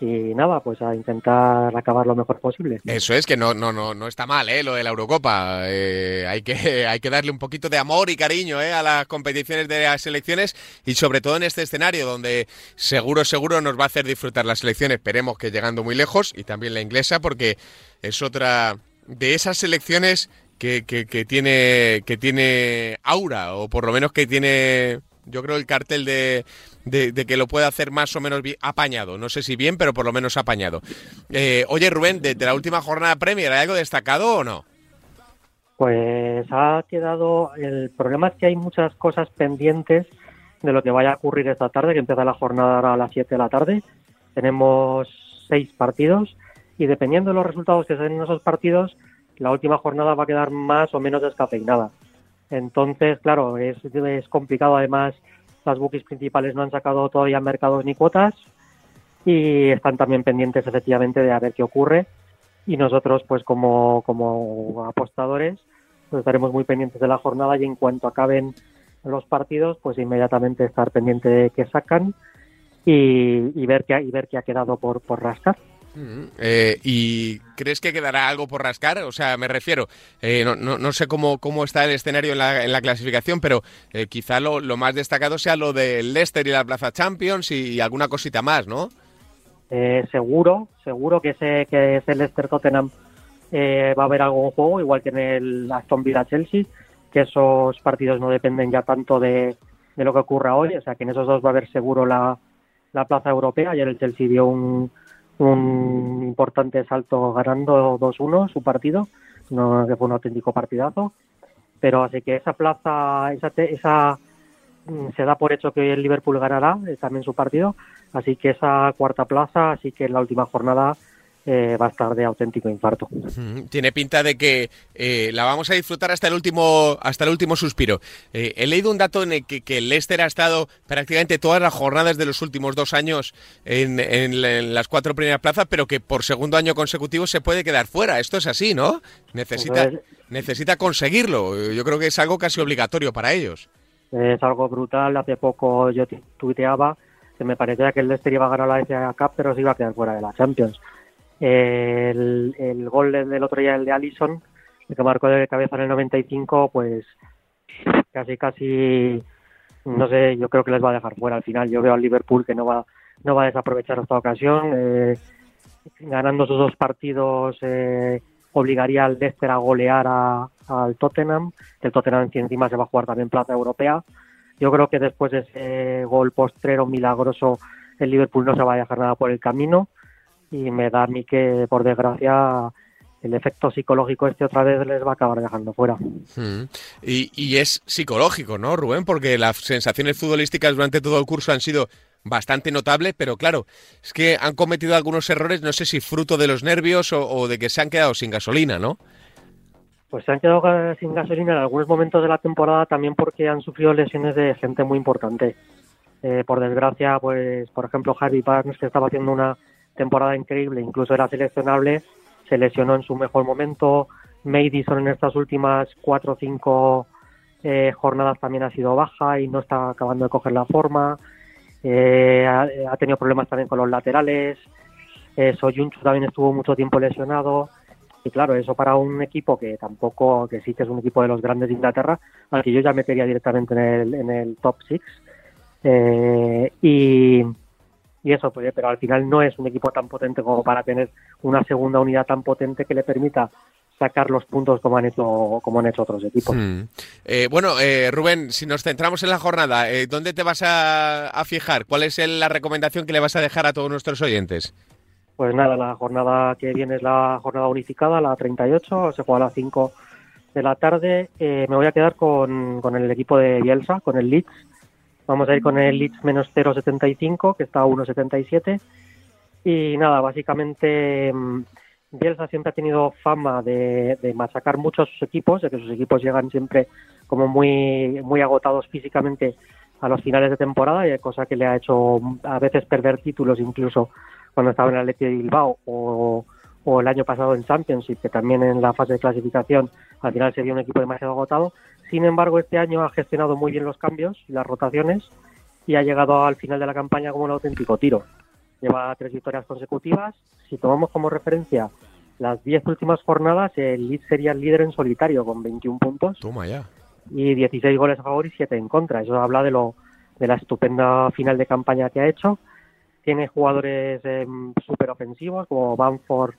Y nada, pues a intentar acabar lo mejor posible. Eso es, que no, no, no, no está mal, ¿eh? Lo de la Eurocopa. Eh, hay, que, hay que darle un poquito de amor y cariño ¿eh? a las competiciones de las selecciones y sobre todo en este escenario donde seguro, seguro nos va a hacer disfrutar la selección. Esperemos que llegando muy lejos y también la inglesa porque es otra de esas selecciones que, que, que tiene, que tiene aura o por lo menos que tiene, yo creo, el cartel de, de, que lo puede hacer más o menos apañado. No sé si bien, pero por lo menos apañado. Eh, oye, Rubén, de, la última jornada Premier, ¿hay algo destacado o no? Pues ha quedado. El problema es que hay muchas cosas pendientes de lo que vaya a ocurrir esta tarde, que empieza la jornada a las 7 de la tarde. Tenemos seis partidos y dependiendo de los resultados que se den en esos partidos, la última jornada va a quedar más o menos descafeinada. Entonces, claro, es, complicado. Además, las bookies principales no han sacado todavía mercados ni cuotas y están también pendientes efectivamente de a ver qué ocurre y nosotros pues como, como apostadores pues estaremos muy pendientes de la jornada y en cuanto acaben los partidos pues inmediatamente estar pendiente de qué sacan y, y ver qué y ver qué ha quedado por rascar. Eh, ¿Y crees que quedará algo por rascar? O sea, me refiero, eh, no, no, sé cómo, cómo está el escenario en la, en la clasificación, pero eh, quizá lo, más destacado sea lo del Leicester y la Plaza Champions y, alguna cosita más, ¿no? Eh, seguro, seguro que ese, que ese Leicester Tottenham va a haber algo en juego, igual que en el Aston Villa Chelsea, que esos partidos no dependen ya tanto de, de lo que ocurra hoy, o sea que en esos dos va a haber seguro la, la plaza europea. Ayer el Chelsea dio un, un importante salto ganando 2-1 su partido, no, que fue un auténtico partidazo. Pero así que esa plaza, esa, esa mm, se da por hecho que el Liverpool ganará eh, también su partido, así que esa cuarta plaza, así que en la última jornada eh, va a estar de auténtico infarto. Tiene pinta de que eh, la vamos a disfrutar hasta el último, hasta el último suspiro. Eh, he leído un dato en el que, que el Leicester ha estado prácticamente todas las jornadas de los últimos dos años en, en la- en las cuatro primeras plazas, pero que por segundo año consecutivo se puede quedar fuera. Esto es así, ¿no? Necesita, necesita conseguirlo. Yo creo que es algo casi obligatorio para ellos. Es algo brutal. Hace poco yo tu- tuiteaba que me parecía que el Leicester iba a ganar la FA Cup, pero se iba a quedar fuera de la Champions. El, el gol del otro día, el de Allison, el que marcó de cabeza en el 95, pues casi casi no sé, yo creo que les va a dejar fuera al final. Yo veo al Liverpool que no va, no va a desaprovechar esta ocasión. Eh, ganando sus dos partidos eh, obligaría al Leicester a golear a- al Tottenham. El Tottenham que encima se va a jugar también plaza europea. Yo creo que después de ese gol postrero milagroso, el Liverpool no se va a dejar nada por el camino. Y me da a mí que, por desgracia, el efecto psicológico este otra vez les va a acabar dejando fuera. Mm. Y, y es psicológico, ¿no, Rubén? Porque las sensaciones futbolísticas durante todo el curso han sido bastante notables, pero claro, es que han cometido algunos errores, no sé si fruto de los nervios o, o de que se han quedado sin gasolina, ¿no? Pues se han quedado ga- sin gasolina en algunos momentos de la temporada también porque han sufrido lesiones de gente muy importante. Eh, por desgracia, pues por ejemplo Harvey Barnes, que estaba haciendo una temporada increíble, incluso era seleccionable, se lesionó en su mejor momento. Madison en estas últimas cuatro o cinco eh, jornadas también ha sido baja y no está acabando de coger la forma. Eh, ha, tenido problemas también con los laterales. Eh, también estuvo mucho tiempo lesionado. Y claro, eso para un equipo que tampoco, que sí que es un equipo de los grandes de Inglaterra, al que yo ya metería directamente en el, en el top six. Eh, y, y eso, pues, pero al final no es un equipo tan potente como para tener una segunda unidad tan potente que le permita sacar los puntos como han hecho, como han hecho otros equipos. Mm. Eh, bueno, eh, Rubén, si nos centramos en la jornada, eh, ¿dónde te vas a, a fijar? ¿Cuál es el- la recomendación que le vas a dejar a todos nuestros oyentes? Pues nada, la jornada que viene es la jornada unificada, la 38, se juega a las 5 de la tarde. Eh, me voy a quedar con, con el equipo de Bielsa, con el Leeds. Vamos a ir con el Leeds menos 0,75, que está a 1,77. Y nada, básicamente mm, Bielsa siempre ha tenido fama de, de machacar muchos equipos, de que sus equipos llegan siempre como muy, muy agotados físicamente a los finales de temporada, y cosa que le ha hecho mm, a veces perder títulos incluso cuando estaba en el Athletic de Bilbao o, o el año pasado en Championship, que también en la fase de clasificación al final se vio un equipo demasiado agotado. Sin embargo, este año ha gestionado muy bien los cambios y las rotaciones y ha llegado al final de la campaña como un auténtico tiro. Lleva tres victorias consecutivas. Si tomamos como referencia las diez últimas jornadas, el Leeds sería el líder en solitario con 21 puntos Toma ya. y 16 goles a favor y 7 en contra. Eso habla de lo de la estupenda final de campaña que ha hecho. Tiene jugadores súper ofensivos como Banford,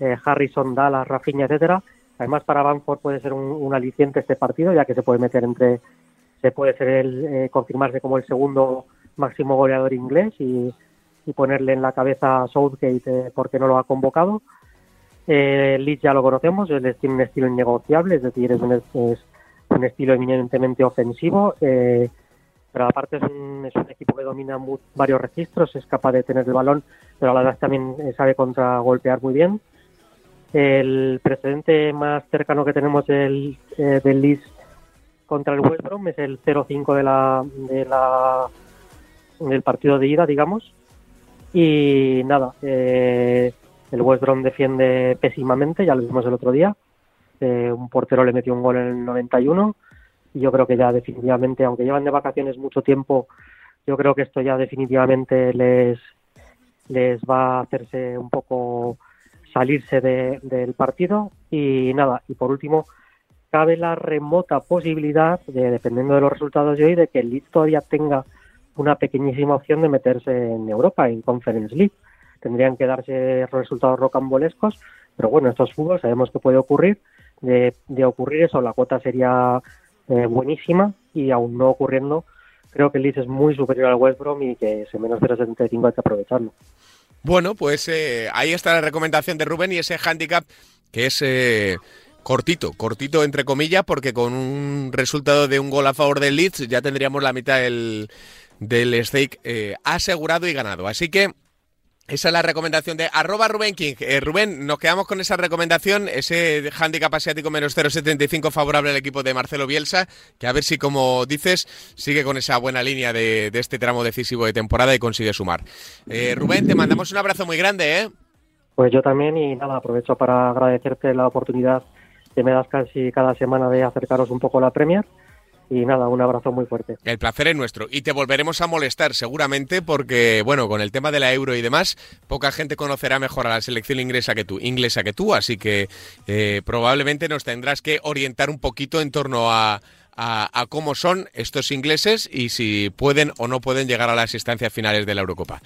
eh, Harrison, Dallas, Rafinha, etcétera. Además, para Banford puede ser un, aliciente este partido, ya que se puede meter entre, se puede ser el, eh, confirmarse como el segundo máximo goleador inglés y, ponerle en la cabeza a Southgate eh, porque no lo ha convocado. Eh, Leeds ya lo conocemos, él tiene un estilo innegociable, es decir, es un, es un estilo eminentemente ofensivo, eh, pero aparte es un, es un equipo que domina varios registros, es capaz de tener el balón, pero a la vez también eh, sabe contragolpear muy bien. El precedente más cercano que tenemos del, eh, del Leeds contra el West Brom es el 0-5 de la, de la, del partido de ida, digamos. Y nada, eh, el West Brom defiende pésimamente, ya lo vimos el otro día. Eh, un portero le metió un gol en el 91 y yo creo que ya definitivamente, aunque llevan de vacaciones mucho tiempo, yo creo que esto ya definitivamente les, les va a hacerse un poco salirse de- del partido y nada, y por último, cabe la remota posibilidad, de, dependiendo de los resultados de hoy, de que el Leeds todavía tenga una pequeñísima opción de meterse en Europa, en Conference League. Tendrían que darse resultados rocambolescos, pero bueno, esto es fútbol, sabemos que puede ocurrir. De, de ocurrir eso, la cuota sería eh, buenísima y aún no ocurriendo, creo que el Leeds es muy superior al West Brom y que ese menos 0,75 hay que aprovecharlo. Bueno, pues eh, ahí está la recomendación de Rubén y ese handicap que es eh, cortito, cortito entre comillas, porque con un resultado de un gol a favor del Leeds ya tendríamos la mitad del, del stake eh, asegurado y ganado. Así que esa es la recomendación de arroba Rubén King. Eh, Rubén, nos quedamos con esa recomendación, ese handicap asiático menos 0,75 favorable al equipo de Marcelo Bielsa, que a ver si, como dices, sigue con esa buena línea de, este tramo decisivo de temporada y consigue sumar. Eh, Rubén, te mandamos un abrazo muy grande, ¿eh? Pues yo también y nada, aprovecho para agradecerte la oportunidad que me das casi cada semana de acercaros un poco a la Premier y nada, un abrazo muy fuerte. El placer es nuestro y te volveremos a molestar seguramente porque, bueno, con el tema de la euro y demás, poca gente conocerá mejor a la selección inglesa que tú, inglesa que tú, así que eh, probablemente nos tendrás que orientar un poquito en torno a, a, a cómo son estos ingleses y si pueden o no pueden llegar a las instancias finales de la Eurocopa.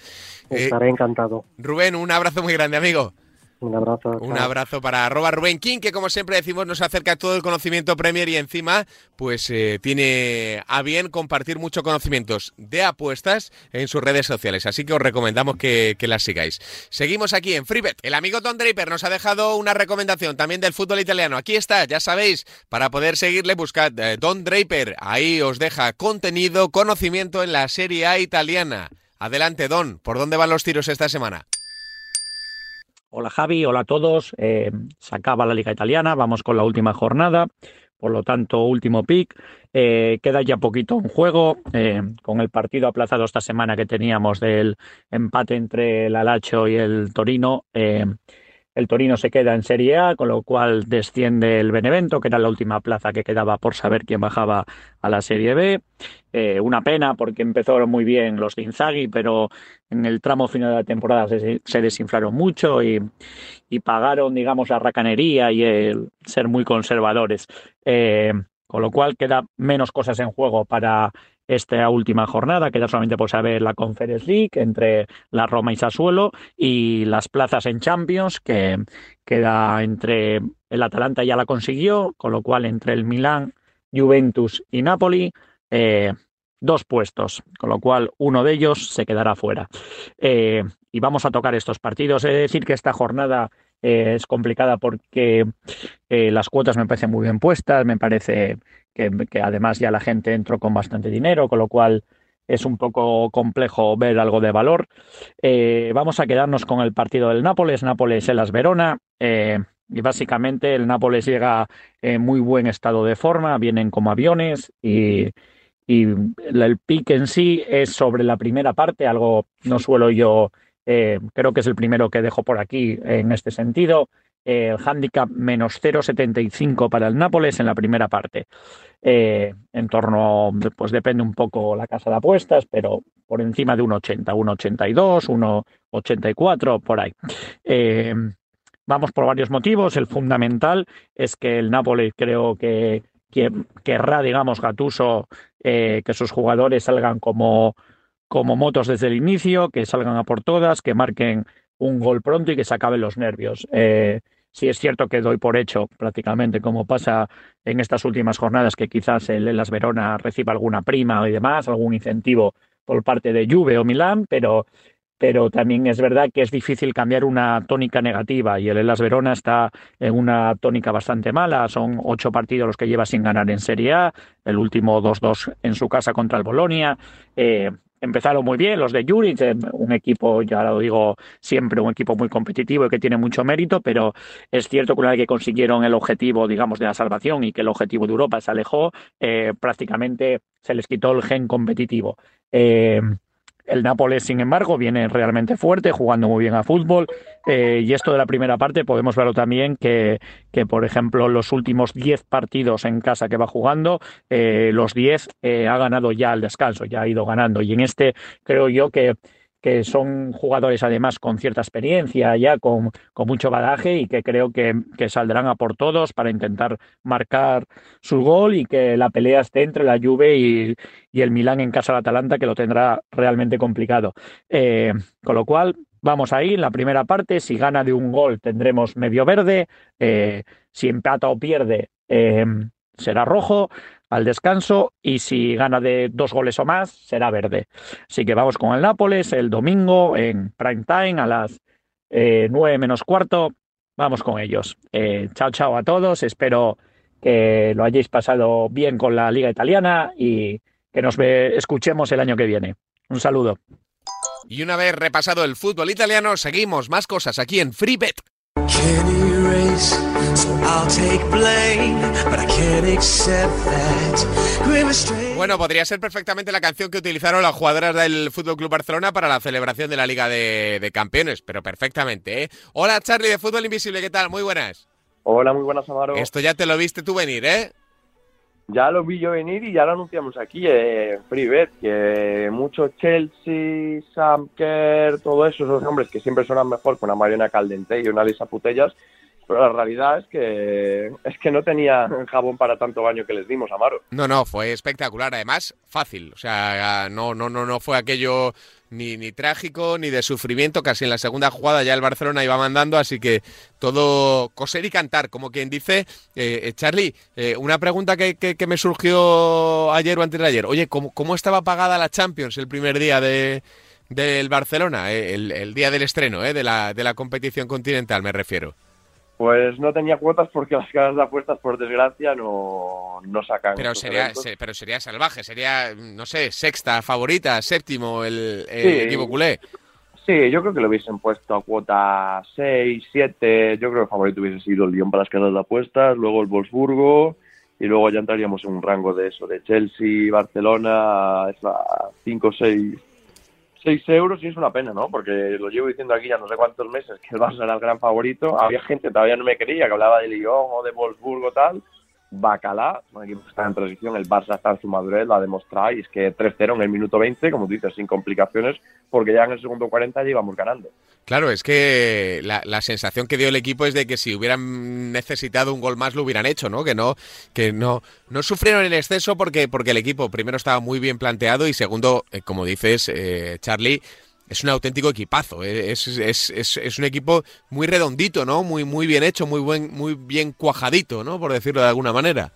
Eh, Estaré encantado. Rubén, un abrazo muy grande, amigo. Un abrazo. Un chao. abrazo para arroba Rubén King, que como siempre decimos nos acerca todo el conocimiento Premier y encima pues eh, tiene a bien compartir muchos conocimientos de apuestas en sus redes sociales. Así que os recomendamos que, que las sigáis. Seguimos aquí en FreeBet. El amigo Don Draper nos ha dejado una recomendación también del fútbol italiano. Aquí está, ya sabéis, para poder seguirle buscad eh, Don Draper. Ahí os deja contenido, conocimiento en la Serie A italiana. Adelante, Don. ¿Por dónde van los tiros esta semana? Hola Javi, hola a todos. Eh, se acaba la Liga Italiana, vamos con la última jornada, por lo tanto, último pick. Eh, queda ya poquito en juego, eh, con el partido aplazado esta semana que teníamos del empate entre el Alacho y el Torino. El Torino se queda en Serie A, con lo cual desciende el Benevento, que era la última plaza que quedaba por saber quién bajaba a la Serie B. Eh, una pena porque empezaron muy bien los de pero en el tramo final de la temporada se, desinflaron mucho y, y pagaron, digamos, la racanería y el ser muy conservadores. Eh, con lo cual queda menos cosas en juego para esta última jornada, queda solamente por saber la Conference League entre la Roma y Sassuolo y las plazas en Champions, que queda entre el Atalanta ya la consiguió, con lo cual entre el Milán, Juventus y Napoli, eh, dos puestos, con lo cual uno de ellos se quedará fuera. Eh, y vamos a tocar estos partidos. He de decir que esta jornada eh, es complicada porque las cuotas me parecen muy bien puestas, me parece que, además ya la gente entró con bastante dinero, con lo cual es un poco complejo ver algo de valor. Eh, vamos a quedarnos con el partido del Nápoles, Nápoles-Elas Verona. eh, y básicamente el Nápoles llega en muy buen estado de forma, vienen como aviones y, el pick en sí es sobre la primera parte, algo no suelo yo, eh, creo que es el primero que dejo por aquí en este sentido. El handicap menos 0,75 para el Nápoles en la primera parte. Eh, en torno, pues depende un poco la casa de apuestas, pero por encima de 1,80, 1,82, 1,84, por ahí. Eh, vamos por varios motivos. El fundamental es que el Nápoles creo que, que querrá, digamos, Gatuso, eh, que sus jugadores salgan como, como motos desde el inicio, que salgan a por todas, que marquen un gol pronto y que se acaben los nervios. Eh, sí es cierto que doy por hecho prácticamente, como pasa en estas últimas jornadas, que quizás el Elas Verona reciba alguna prima y demás, algún incentivo por parte de Juve o Milán, pero, pero también es verdad que es difícil cambiar una tónica negativa y el Elas Verona está en una tónica bastante mala. Son ocho partidos los que lleva sin ganar en Serie A, el último 2-2 en su casa contra el Bolonia. Eh, empezaron muy bien los de Juric, eh, un equipo, ya lo digo siempre, un equipo muy competitivo y que tiene mucho mérito, pero es cierto que una vez que consiguieron el objetivo, digamos, de la salvación y que el objetivo de Europa se alejó, eh, prácticamente se les quitó el gen competitivo. Eh, el Nápoles, sin embargo, viene realmente fuerte, jugando muy bien a fútbol. eh, y esto de la primera parte podemos verlo también que, que por ejemplo, los últimos 10 partidos en casa que va jugando, eh, los 10 eh, ha ganado ya al descanso, ya ha ido ganando. Y en este creo yo que, que son jugadores además con cierta experiencia, ya con, con mucho badaje y que creo que, que saldrán a por todos para intentar marcar su gol y que la pelea esté entre la Juve y, y el Milán en casa del Atalanta, que lo tendrá realmente complicado. Eh, con lo cual, vamos ahí, en la primera parte, si gana de un gol tendremos medio verde, eh, si empata o pierde eh, será rojo al descanso y si gana de dos goles o más será verde. Así que vamos con el Nápoles el domingo en prime time a las eh, 9 menos cuarto. Vamos con ellos. Eh, chao, chao a todos. Espero que lo hayáis pasado bien con la Liga Italiana y que nos ve- escuchemos el año que viene. Un saludo. Y una vez repasado el fútbol italiano, seguimos más cosas aquí en FreeBet. Can't erase, so I'll take blame, but I can't accept that. Grim restraint. Bueno, podría ser perfectamente la canción que utilizaron las jugadoras del Fútbol Club Barcelona para la celebración de la Liga de, de Campeones, pero perfectamente, ¿eh? Hola, Charlie de Fútbol Invisible, ¿qué tal? Muy buenas. Hola, muy buenas, Amaro. Esto ya te lo viste tú venir, ¿eh? Ya lo vi yo venir y ya lo anunciamos aquí en FreeBet, que mucho Chelsea, Sam Kerr, todo eso, esos nombres que siempre suenan mejor que una Mariana Caldente y una Lisa Putellas, Pero la realidad es que es que no tenía jabón para tanto baño que les dimos, Amaro. No, no, fue espectacular. Además, fácil. O sea, no, no, no, no fue aquello ni, ni trágico ni de sufrimiento. Casi en la segunda jugada ya el Barcelona iba mandando, así que todo coser y cantar, como quien dice. Eh, eh, Charlie, eh, una pregunta que, que- que me surgió ayer o antes de ayer. Oye, ¿cómo, cómo estaba pagada la Champions el primer día de, del Barcelona? Eh, el, el día del estreno, eh, de, la, de la competición continental, me refiero. Pues no tenía cuotas porque las casas de apuestas, por desgracia, no, no sacan. Pero sería, se- pero sería salvaje, sería, no sé, sexta, favorita, séptimo el, el Sí. equipo culé. Sí, yo creo que lo hubiesen puesto a cuota 6, 7. Yo creo que el favorito hubiese sido el Lyon para las casas de apuestas, luego el Wolfsburgo y luego ya entraríamos en un rango de eso, de Chelsea, Barcelona, es la 5, 6, 6 euros y es una pena, ¿no? Porque lo llevo diciendo aquí ya no sé cuántos meses que el Barça era el gran favorito. Había gente que todavía no me quería, que hablaba de Lyon o de Wolfsburgo tal. Bacalá, un equipo que está en transición, el Barça está en su madurez, demostrado y es que 3-0 en el minuto 20, como tú dices, sin complicaciones, porque ya en el segundo 40 ya íbamos ganando. Claro, es que la, la sensación que dio el equipo es de que si hubieran necesitado un gol más lo hubieran hecho, ¿no? Que no, que no, no sufrieron el exceso porque, porque el equipo primero estaba muy bien planteado y segundo, eh, como dices, eh, Charlie, es un auténtico equipazo. eh, Es, es, es, es un equipo muy redondito, ¿no? Muy, muy bien hecho, muy buen, muy bien cuajadito, ¿no? Por decirlo de alguna manera.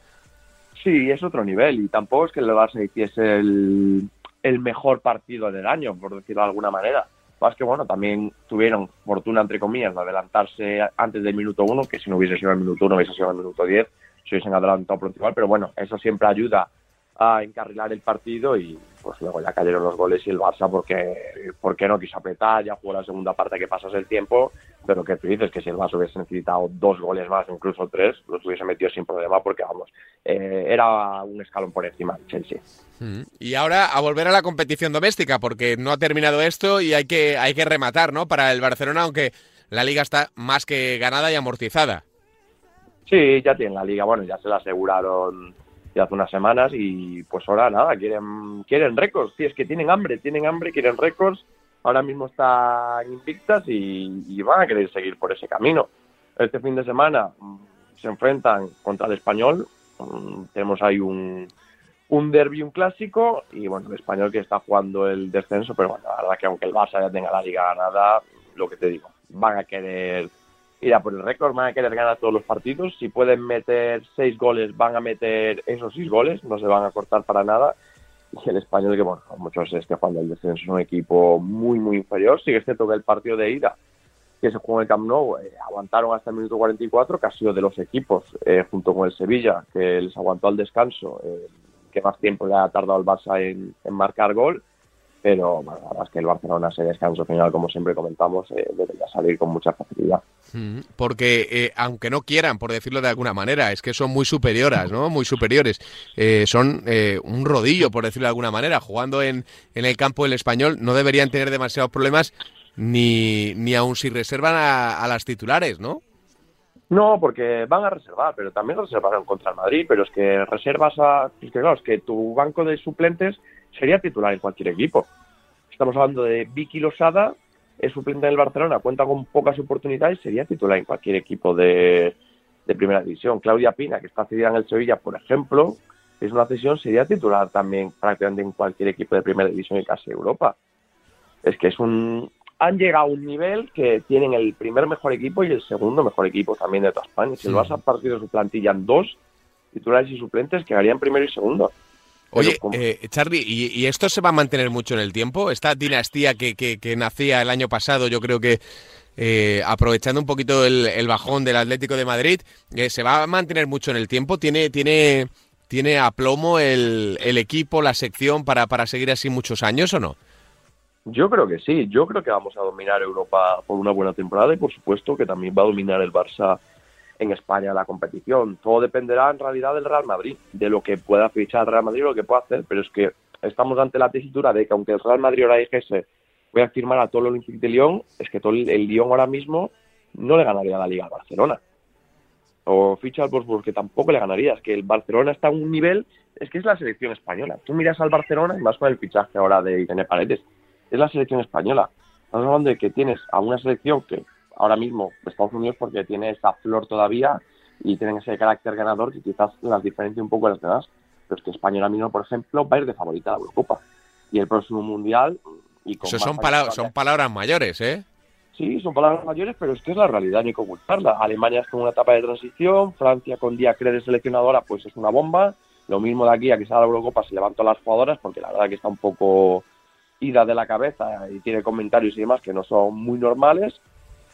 Sí, es otro nivel y tampoco es que el Barça hiciese el, el mejor partido del año, por decirlo de alguna manera. Más que bueno, también tuvieron fortuna, entre comillas, de adelantarse antes del minuto uno, que si no hubiese sido el minuto uno, hubiese sido el minuto diez, se hubiesen adelantado por igual, pero bueno, eso siempre ayuda a encarrilar el partido y pues luego ya cayeron los goles y el Barça porque, porque no quiso apretar, ya jugó la segunda parte que pasase el tiempo, pero que tú dices que si el Barça hubiese necesitado dos goles más, incluso tres, los hubiese metido sin problema porque vamos, eh, era un escalón por encima del Chelsea. Mm. Y ahora a volver a la competición doméstica, porque no ha terminado esto y hay que, hay que rematar, ¿no? Para el Barcelona, aunque la liga está más que ganada y amortizada. Sí, ya tienen la liga, bueno, ya se la aseguraron ya hace unas semanas y pues ahora nada, quieren quieren récords, sí, es que tienen hambre, tienen hambre, quieren récords, ahora mismo están invictas y, y van a querer seguir por ese camino. Este fin de semana mm, se enfrentan contra el español, mm, tenemos ahí un, un derby, un clásico y bueno, el español que está jugando el descenso, pero bueno, la verdad que aunque el Barça ya tenga la liga ganada, lo que te digo, van a querer ir a por el récord, van a querer ganar todos los partidos. Si pueden meter seis goles, van a meter esos seis goles, no se van a cortar para nada. Y el español, que bueno, muchos es que jugando el descenso es un equipo muy, muy inferior. Sí que es cierto que el partido de ida que se jugó en el Camp Nou eh, aguantaron hasta el minuto 44, que ha sido de los equipos, eh, junto con el Sevilla, que les aguantó al descanso, eh, que más tiempo le ha tardado el Barça en marcar gol. Pero bueno, la verdad es que el Barcelona ese descanso final, como siempre comentamos, eh, debería salir con mucha facilidad. Mm, Porque eh, aunque no quieran, por decirlo de alguna manera, es que son muy superioras, ¿no? Muy superiores. Eh, son un rodillo, por decirlo de alguna manera. Jugando en, en el campo del español no deberían tener demasiados problemas ni, ni aun si reservan a, a las titulares, ¿no? No, porque van a reservar, pero también reservaron contra el Madrid, pero es que reservas a... Es que claro, es que tu banco de suplentes sería titular en cualquier equipo. Estamos hablando de Vicky Losada, es suplente en el Barcelona, cuenta con pocas oportunidades, sería titular en cualquier equipo de, de primera división. Claudia Pina, que está cedida en el Sevilla, por ejemplo, es una cesión, sería titular también prácticamente en cualquier equipo de primera división y casi Europa. Es que es un... Han llegado a un nivel que tienen el primer mejor equipo y el segundo mejor equipo también de toda España. Si el Sí. Barça ha partido su plantilla en dos, titulares y suplentes quedarían primero y segundo. Oye, eh, Charlie, ¿y, y esto se va a mantener mucho en el tiempo? Esta dinastía que, que, que nacía el año pasado, yo creo que eh, aprovechando un poquito el, el bajón del Atlético de Madrid, eh, ¿se va a mantener mucho en el tiempo? ¿Tiene, tiene, tiene aplomo el, el equipo, la sección para, para seguir así muchos años o no? Yo creo que sí, yo creo que vamos a dominar Europa por una buena temporada y por supuesto que también va a dominar el Barça en España la competición. Todo dependerá en realidad del Real Madrid, de lo que pueda fichar el Real Madrid lo que pueda hacer, pero es que estamos ante la tesitura de que aunque el Real Madrid ahora dijese voy a firmar a todo el Olympique de Lyon, es que todo el, Lyon ahora mismo no le ganaría la Liga al Barcelona. O ficha al Wolfsburg, que tampoco le ganaría. Es que el Barcelona está a un nivel, es que es la selección española. Tú miras al Barcelona y más con el fichaje ahora de Irene Paredes, es la selección española. Estamos hablando de que tienes a una selección que ahora mismo Estados Unidos porque tiene esa flor todavía y tienen ese carácter ganador que quizás las diferencia un poco de las demás. Pero es que España ahora mismo, por ejemplo, va a ir de favorita a la Eurocopa. Y el próximo Mundial... Y con Eso son, años pala- todavía- son palabras mayores, ¿eh? Sí, son palabras mayores, pero es que es la realidad, ni que ocultarla. Alemania está en una etapa de transición, Francia con Diacre de seleccionadora, pues es una bomba. Lo mismo de aquí a que sea la Eurocopa se levantó las jugadoras, porque la verdad que está un poco ida de la cabeza y tiene comentarios y demás que no son muy normales.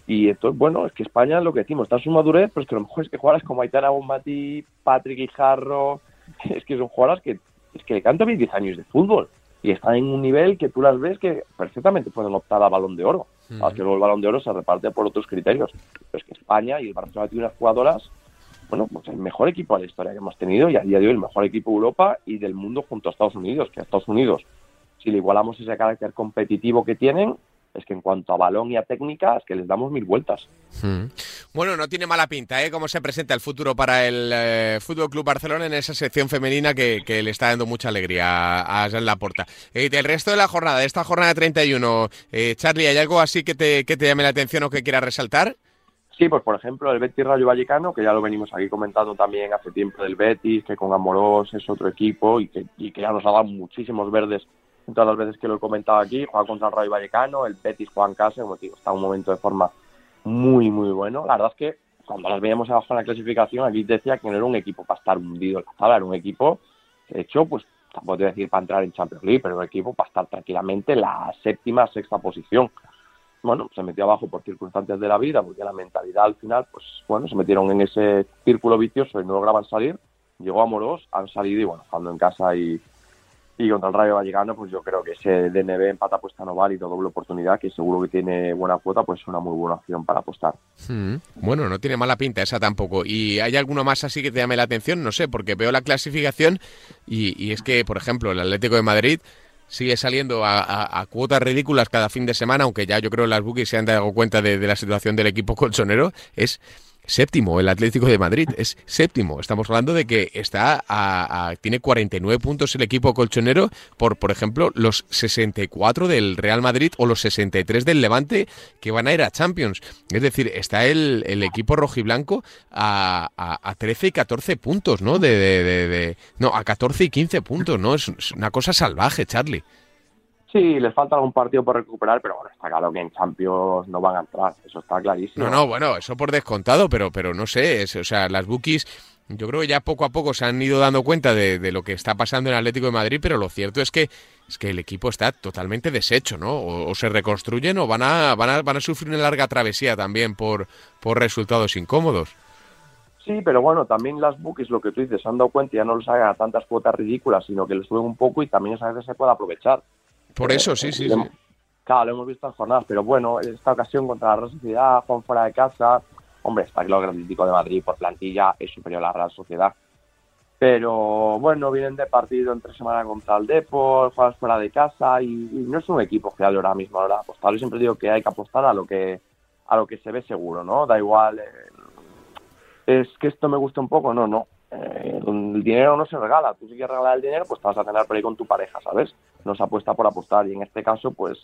Y entonces, bueno, es que España, lo que decimos, está en su madurez, pero es que lo mejor es que jugadoras como Aitana Bombati, Patrick Guijarro, es que son jugadoras que, es que le cantan 10 años de fútbol y están en un nivel que tú las ves que perfectamente pueden optar a balón de oro. Mm. Aunque luego el balón de oro se reparte por otros criterios. Pero es que España y el Barcelona tiene unas jugadoras, bueno, pues el mejor equipo de la historia que hemos tenido y a día de hoy el mejor equipo de Europa y del mundo junto a Estados Unidos, que a Estados Unidos, si le igualamos ese carácter competitivo que tienen, es que en cuanto a balón y a técnica, es que les damos mil vueltas. Mm. Bueno, no tiene mala pinta, ¿eh? Cómo se presenta el futuro para el eh, Fútbol Club Barcelona en esa sección femenina que, que le está dando mucha alegría a, a Jean Laporta. Eh, del resto de la jornada, de esta jornada 31, eh, Charlie, ¿hay algo así que te, que te llame la atención o que quieras resaltar? Sí, pues por ejemplo el Betis Rayo Vallecano, que ya lo venimos aquí comentando también hace tiempo del Betis, que con Amorós es otro equipo y que, y que ya nos ha dado muchísimos verdes todas las veces que lo he comentado aquí, juega contra el Rayo Vallecano, el Betis juega en casa, como digo, está en un momento de forma muy, muy bueno. La verdad es que cuando las veíamos abajo en la clasificación, aquí decía que no era un equipo para estar hundido en la tabla, era un equipo, de hecho, pues tampoco te voy a decir para entrar en Champions League, pero un equipo para estar tranquilamente en la séptima, sexta posición bueno, se metió abajo por circunstancias de la vida, porque la mentalidad al final, pues bueno, se metieron en ese círculo vicioso y no lograban salir. Llegó Amorós, han salido y bueno, jugando en casa y, y contra el Rayo Vallecano, pues yo creo que ese DNB empata apuesta no válido, doble oportunidad, que seguro que tiene buena cuota, pues es una muy buena opción para apostar. Mm. Bueno, no tiene mala pinta esa tampoco. ¿Y hay alguno más así que te llame la atención? No sé, porque veo la clasificación y, es que, por ejemplo, el Atlético de Madrid sigue saliendo a cuotas ridículas cada fin de semana, aunque ya yo creo las bookies se han dado cuenta de, de la situación del equipo colchonero, es séptimo el Atlético de Madrid, es séptimo. Estamos hablando de que está a, a- tiene 49 puntos el equipo colchonero por, por ejemplo, los 64 del Real Madrid o los 63 del Levante que van a ir a Champions. Es decir, está el, el equipo rojiblanco a, a, a 13 y 14 puntos, ¿no? De, de- no, a 14 y 15 puntos, ¿no? Es, es una cosa salvaje, Charlie. Sí, les falta algún partido por recuperar, pero bueno, está claro que en Champions no van a entrar, eso está clarísimo. No, no, bueno, eso por descontado, pero, pero no sé, es- o sea, las bookies, yo creo que ya poco a poco se han ido dando cuenta de, de lo que está pasando en Atlético de Madrid, pero lo cierto es que es que el equipo está totalmente deshecho, ¿no? O, o se reconstruyen o van a, van a van a sufrir una larga travesía también por, por resultados incómodos. Sí, pero bueno, también las bookies, lo que tú dices, se han dado cuenta y ya no les hagan a tantas cuotas ridículas, sino que les suben un poco y también esa veces se puede aprovechar. Por eso, sí, sí, Lo sí. Claro, lo hemos visto en jornadas, pero bueno, en esta ocasión contra la Real Sociedad, Juan fuera de casa, hombre, está claro que el Atlético de Madrid por plantilla es superior a la Real Sociedad. Pero bueno, vienen de partido entre semana contra el Depor, juegas fuera de casa y, y no es un equipo fiable ahora mismo a la hora de apostar. Yo siempre digo que hay que apostar a lo que a lo que se ve seguro, ¿no? Da igual, eh, es que esto me gusta un poco, no, no. Eh, el dinero no se regala. Tú si quieres regalar el dinero, pues te vas a cenar por ahí con tu pareja, ¿sabes? No se apuesta por apostar. Y en este caso, pues,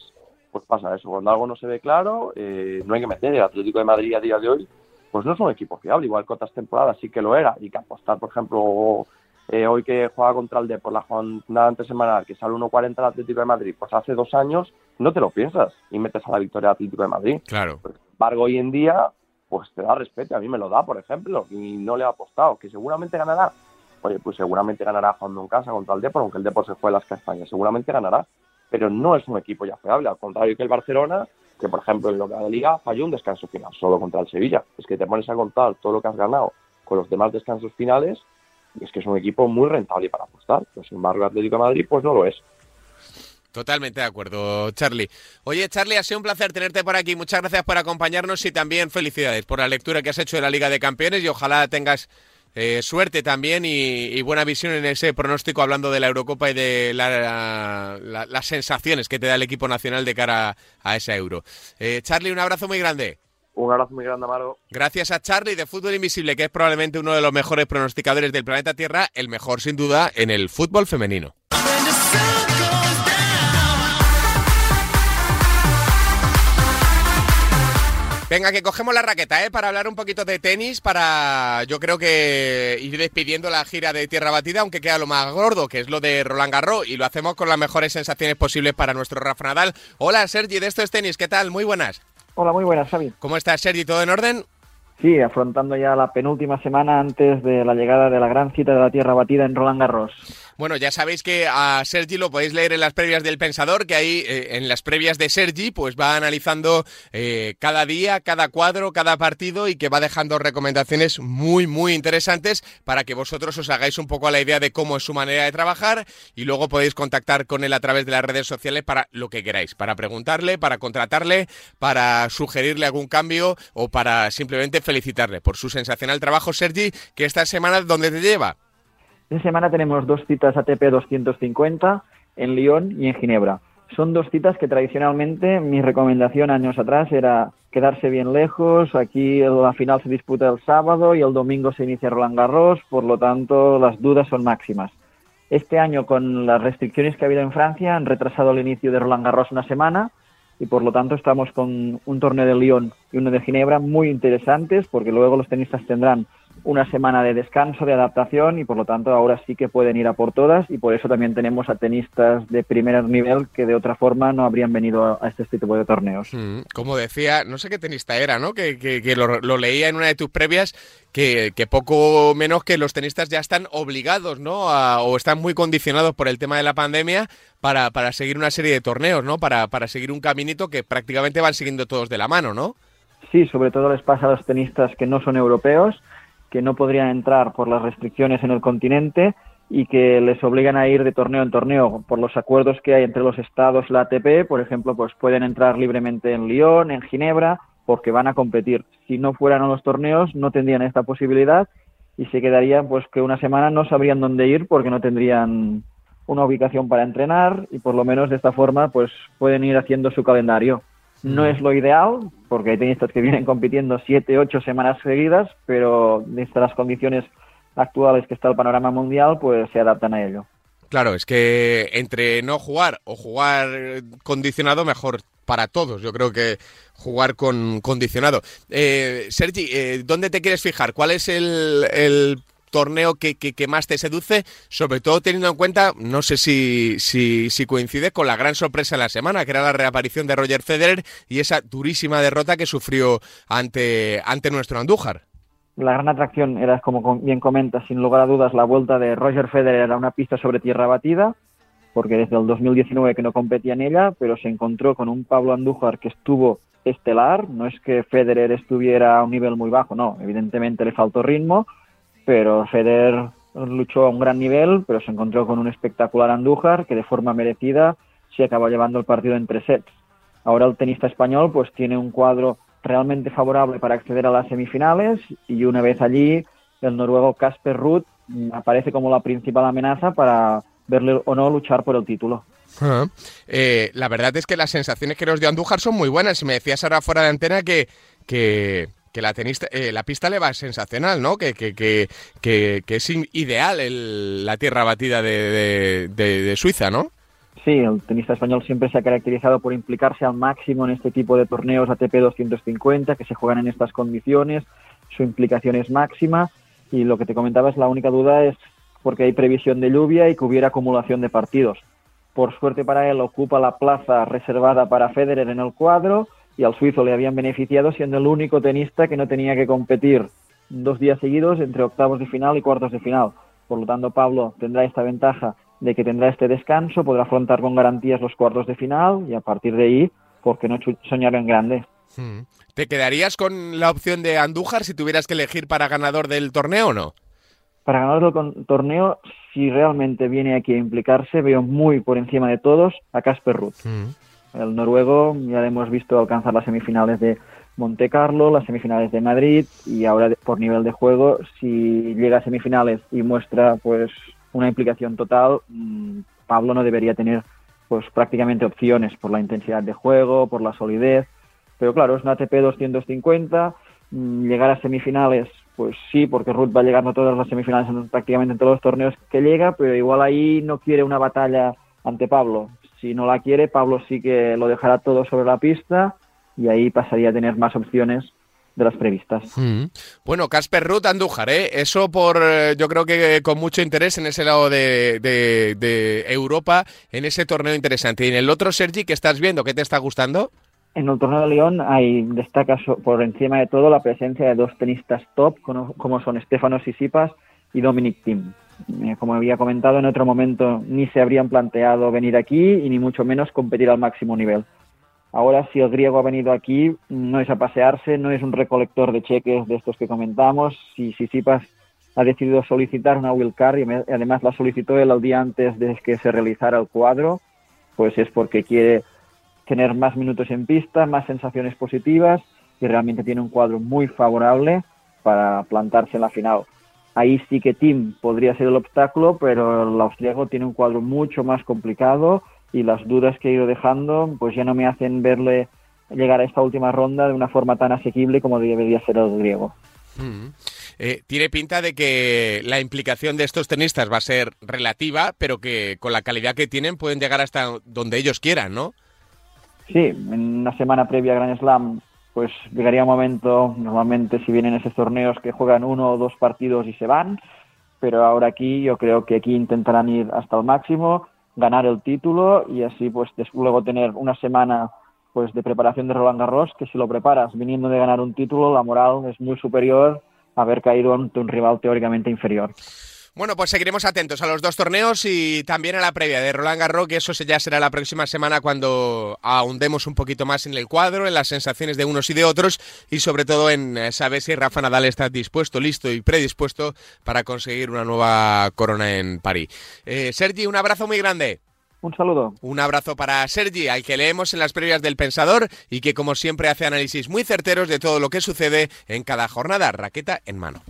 pues pasa eso. Cuando algo no se ve claro, eh, no hay que meter. El Atlético de Madrid a día de hoy, pues no es un equipo fiable. Igual que otras temporadas sí que lo era. Y que apostar, por ejemplo, eh, hoy que juega contra el Depor, la jornada antes semanal, que sale 1.40 el Atlético de Madrid, pues hace dos años no te lo piensas y metes a la victoria del Atlético de Madrid. Claro. Sin embargo, hoy en día, pues te da respeto, a mí me lo da, por ejemplo, y no le ha apostado, que seguramente ganará. Oye, pues seguramente ganará jugando en casa contra el Depor, aunque el Depor se fue a las castañas, seguramente ganará, pero no es un equipo ya fiable, al contrario que el Barcelona, que por ejemplo en lo que de liga falló un descanso final solo contra el Sevilla. Es que te pones a contar todo lo que has ganado con los demás descansos finales, y es que es un equipo muy rentable para apostar, pero sin embargo el Atlético de Madrid pues no lo es. Totalmente de acuerdo, Charlie. Oye, Charlie, ha sido un placer tenerte por aquí. Muchas gracias por acompañarnos y también felicidades por la lectura que has hecho de la Liga de Campeones y ojalá tengas eh, suerte también y, y buena visión en ese pronóstico hablando de la Eurocopa y de la- la- las sensaciones que te da el equipo nacional de cara a esa Euro. Eh, Charlie, un abrazo muy grande. Un abrazo muy grande, Amaro. Gracias a Charlie de Fútbol Invisible, que es probablemente uno de los mejores pronosticadores del planeta Tierra, el mejor sin duda en el fútbol femenino. Venga, que cogemos la raqueta, ¿eh? Para hablar un poquito de tenis, para yo creo que ir despidiendo la gira de Tierra Batida, aunque queda lo más gordo, que es lo de Roland Garros, y lo hacemos con las mejores sensaciones posibles para nuestro Rafa Nadal. Hola, Sergi, de esto es tenis, ¿qué tal? Muy buenas. Hola, muy buenas, Xavi. ¿Cómo estás, Sergi? ¿Todo en orden? Sí, afrontando ya la penúltima semana antes de la llegada de la gran cita de la Tierra Batida en Roland Garros. Bueno, ya sabéis que a Sergi lo podéis leer en las previas del Pensador, que ahí eh, en las previas de Sergi pues va analizando eh, cada día, cada cuadro, cada partido y que va dejando recomendaciones muy, muy interesantes para que vosotros os hagáis un poco a la idea de cómo es su manera de trabajar y luego podéis contactar con él a través de las redes sociales para lo que queráis, para preguntarle, para contratarle, para sugerirle algún cambio o para simplemente felicitarle por su sensacional trabajo, Sergi, que esta semana, ¿dónde te lleva? Esta semana tenemos dos citas ATP 250 en Lyon y en Ginebra. Son dos citas que tradicionalmente mi recomendación años atrás era quedarse bien lejos. Aquí la final se disputa el sábado y el domingo se inicia Roland Garros, por lo tanto las dudas son máximas. Este año con las restricciones que ha habido en Francia han retrasado el inicio de Roland Garros una semana y por lo tanto estamos con un torneo de Lyon y uno de Ginebra muy interesantes porque luego los tenistas tendrán una semana de descanso, de adaptación y por lo tanto ahora sí que pueden ir a por todas y por eso también tenemos a tenistas de primer nivel que de otra forma no habrían venido a este tipo de torneos. Mm, como decía, no sé qué tenista era, ¿no? Que, que- que lo, lo leía en una de tus previas, que, que poco menos que los tenistas ya están obligados, ¿no? A- o están muy condicionados por el tema de la pandemia para, para seguir una serie de torneos, ¿no? Para, para seguir un caminito que prácticamente van siguiendo todos de la mano, ¿no? Sí, sobre todo les pasa a los tenistas que no son europeos, que no podrían entrar por las restricciones en el continente y que les obligan a ir de torneo en torneo por los acuerdos que hay entre los estados la ATP, por ejemplo, pues pueden entrar libremente en Lyon, en Ginebra, porque van a competir. Si no fueran a los torneos, no tendrían esta posibilidad y se quedarían pues que una semana no sabrían dónde ir porque no tendrían una ubicación para entrenar y por lo menos de esta forma pues pueden ir haciendo su calendario. No es lo ideal, porque hay tenistas que vienen compitiendo siete, ocho semanas seguidas, pero desde las condiciones actuales que está el panorama mundial, pues se adaptan a ello. Claro, es que entre no jugar o jugar condicionado, mejor para todos. Yo creo que jugar con condicionado. Eh, Sergi, eh, ¿dónde te quieres fijar? ¿Cuál es el, el torneo que, más te seduce? Sobre todo teniendo en cuenta, no sé si, coincide con la gran sorpresa de la semana, que era la reaparición de Roger Federer y esa durísima derrota que sufrió ante, nuestro Andújar. La gran atracción era, como com- bien comentas, sin lugar a dudas, la vuelta de Roger Federer a una pista sobre tierra batida, porque desde el 2019 que no competía en ella, pero se encontró con un Pablo Andújar que estuvo estelar. No es que Federer estuviera a un nivel muy bajo, no, evidentemente le faltó ritmo, pero Federer luchó a un gran nivel, pero se encontró con un espectacular Andújar que de forma merecida se acabó llevando el partido en tres sets. Ahora el tenista español pues tiene un cuadro realmente favorable para acceder a las semifinales y una vez allí el noruego Casper Ruud aparece como la principal amenaza para verle o no luchar por el título. Ah. Eh, la verdad es que las sensaciones que nos dio Andújar son muy buenas. Y me decías ahora fuera de antena que, que, que la, tenista, eh, la pista le va sensacional, ¿no? Que, que, que, que, que es ideal el- la tierra batida de, de- de- de Suiza, ¿no? Sí, el tenista español siempre se ha caracterizado por implicarse al máximo en este tipo de torneos ATP 250 que se juegan en estas condiciones. Su implicación es máxima y lo que te comentaba es la única duda es porque hay previsión de lluvia y que hubiera acumulación de partidos. Por suerte para él ocupa la plaza reservada para Federer en el cuadro y al suizo le habían beneficiado siendo el único tenista que no tenía que competir dos días seguidos entre octavos de final y cuartos de final. Por lo tanto, Pablo tendrá esta ventaja de que tendrá este descanso, podrá afrontar con garantías los cuartos de final y a partir de ahí, ¿por qué no soñar en grande? Mm. ¿Te quedarías con la opción de Andújar si tuvieras que elegir para ganador del torneo o no? Para ganar el con- torneo, si realmente viene aquí a implicarse, veo muy por encima de todos a Casper Ruud. El noruego ya le hemos visto alcanzar las semifinales de Monte Carlo, las semifinales de Madrid y ahora por nivel de juego, si llega a semifinales y muestra pues una implicación total, mm, Pablo no debería tener pues prácticamente opciones por la intensidad de juego, por la solidez. Pero claro, es una ATP 250, mm, llegar a semifinales, pues sí, porque Ruth va a llegar no todas las semifinales en prácticamente en todos los torneos que llega, pero igual ahí no quiere una batalla ante Pablo. Si no la quiere, Pablo sí que lo dejará todo sobre la pista y ahí pasaría a tener más opciones de las previstas. Mm. Bueno, Casper Ruth Andújar, ¿eh? eso por eh, yo creo que con mucho interés en ese lado de, de- de Europa, en ese torneo interesante. Y en el otro, Sergi, que estás viendo? ¿Qué te está gustando? En el torneo de León hay, destaca por encima de todo la presencia de dos tenistas top, como, son Stefanos Sisipas y Dominic Thiem. Eh, Como había comentado en otro momento, ni se habrían planteado venir aquí y ni mucho menos competir al máximo nivel. Ahora, si el griego ha venido aquí, no es a pasearse, no es un recolector de cheques de estos que comentamos. Si Sisipas ha decidido solicitar una wildcard y me- además la solicitó él el día antes de que se realizara el cuadro, pues es porque quiere tener más minutos en pista, más sensaciones positivas y realmente tiene un cuadro muy favorable para plantarse en la final. Ahí sí que Tim podría ser el obstáculo, pero el austriaco tiene un cuadro mucho más complicado y las dudas que he ido dejando pues ya no me hacen verle llegar a esta última ronda de una forma tan asequible como debería ser el griego. Mm. Eh, tiene pinta de que la implicación de estos tenistas va a ser relativa, pero que con la calidad que tienen pueden llegar hasta donde ellos quieran, ¿no? Sí, en una semana previa a Grand Slam, pues llegaría un momento, normalmente si vienen esos torneos que juegan uno o dos partidos y se van, pero ahora aquí yo creo que aquí intentarán ir hasta el máximo, ganar el título y así pues luego tener una semana pues de preparación de Roland Garros, que si lo preparas viniendo de ganar un título, la moral es muy superior a haber caído ante un rival teóricamente inferior. Bueno, pues seguiremos atentos a los dos torneos y también a la previa de Roland Garros, que eso se- ya será la próxima semana cuando ahondemos un poquito más en el cuadro, en las sensaciones de unos y de otros y sobre todo en eh, saber si Rafa Nadal está dispuesto, listo y predispuesto para conseguir una nueva corona en París. Eh, Sergi, un abrazo muy grande. Un saludo. Un abrazo para Sergi, al que leemos en las previas del Pensador y que como siempre hace análisis muy certeros de todo lo que sucede en cada jornada, raqueta en mano.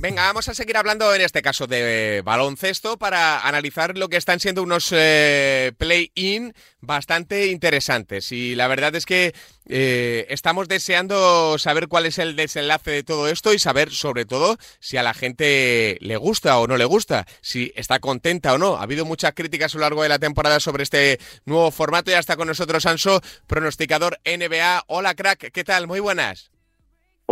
Venga, vamos a seguir hablando en este caso de baloncesto para analizar lo que están siendo unos eh, play-in bastante interesantes. Y la verdad es que eh, estamos deseando saber cuál es el desenlace de todo esto y saber sobre todo si a la gente le gusta o no le gusta, si está contenta o no. Ha habido muchas críticas a lo largo de la temporada sobre este nuevo formato y hasta con nosotros Anso, pronosticador NBA. Hola crack, ¿qué tal? Muy buenas.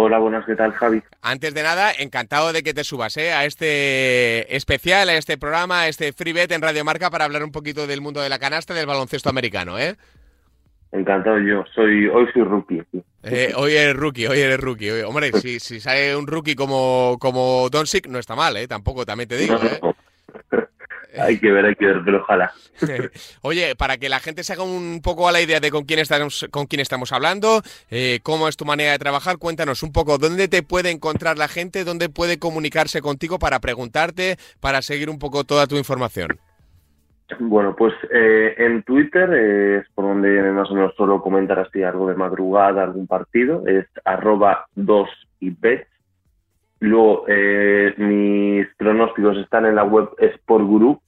Hola, buenas, ¿qué tal, Javi? Antes de nada, encantado de que te subas ¿eh? a este especial, a este programa, a este free bet en Radio Marca para hablar un poquito del mundo de la canasta y del baloncesto americano. ¿eh? Encantado yo. Soy, hoy soy rookie. sí. Eh, hoy eres rookie, hoy eres rookie. Hoy- hombre, si, si sale un rookie como, como Doncic, no está mal, ¿eh? tampoco, también te digo. ¿eh? Hay que ver, hay que ver, pero ojalá. Oye, para que la gente se haga un poco a la idea de con quién estamos, con quién estamos hablando, eh, cómo es tu manera de trabajar, cuéntanos un poco dónde te puede encontrar la gente, dónde puede comunicarse contigo para preguntarte, para seguir un poco toda tu información. Bueno, pues eh, en Twitter eh, es por donde más o menos suelo comentar así algo de madrugada, algún partido, es arroba 2 y. Luego eh, mis pronósticos están en la web Sport Guru,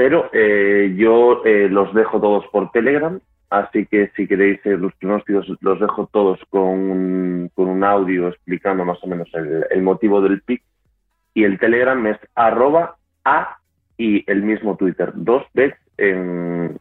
pero eh, yo eh, los dejo todos por Telegram, así que si queréis eh, los pronósticos los dejo todos con un, con un audio explicando más o menos el, motivo del pick. Y el Telegram es arroba a y el mismo Twitter, dos bets en,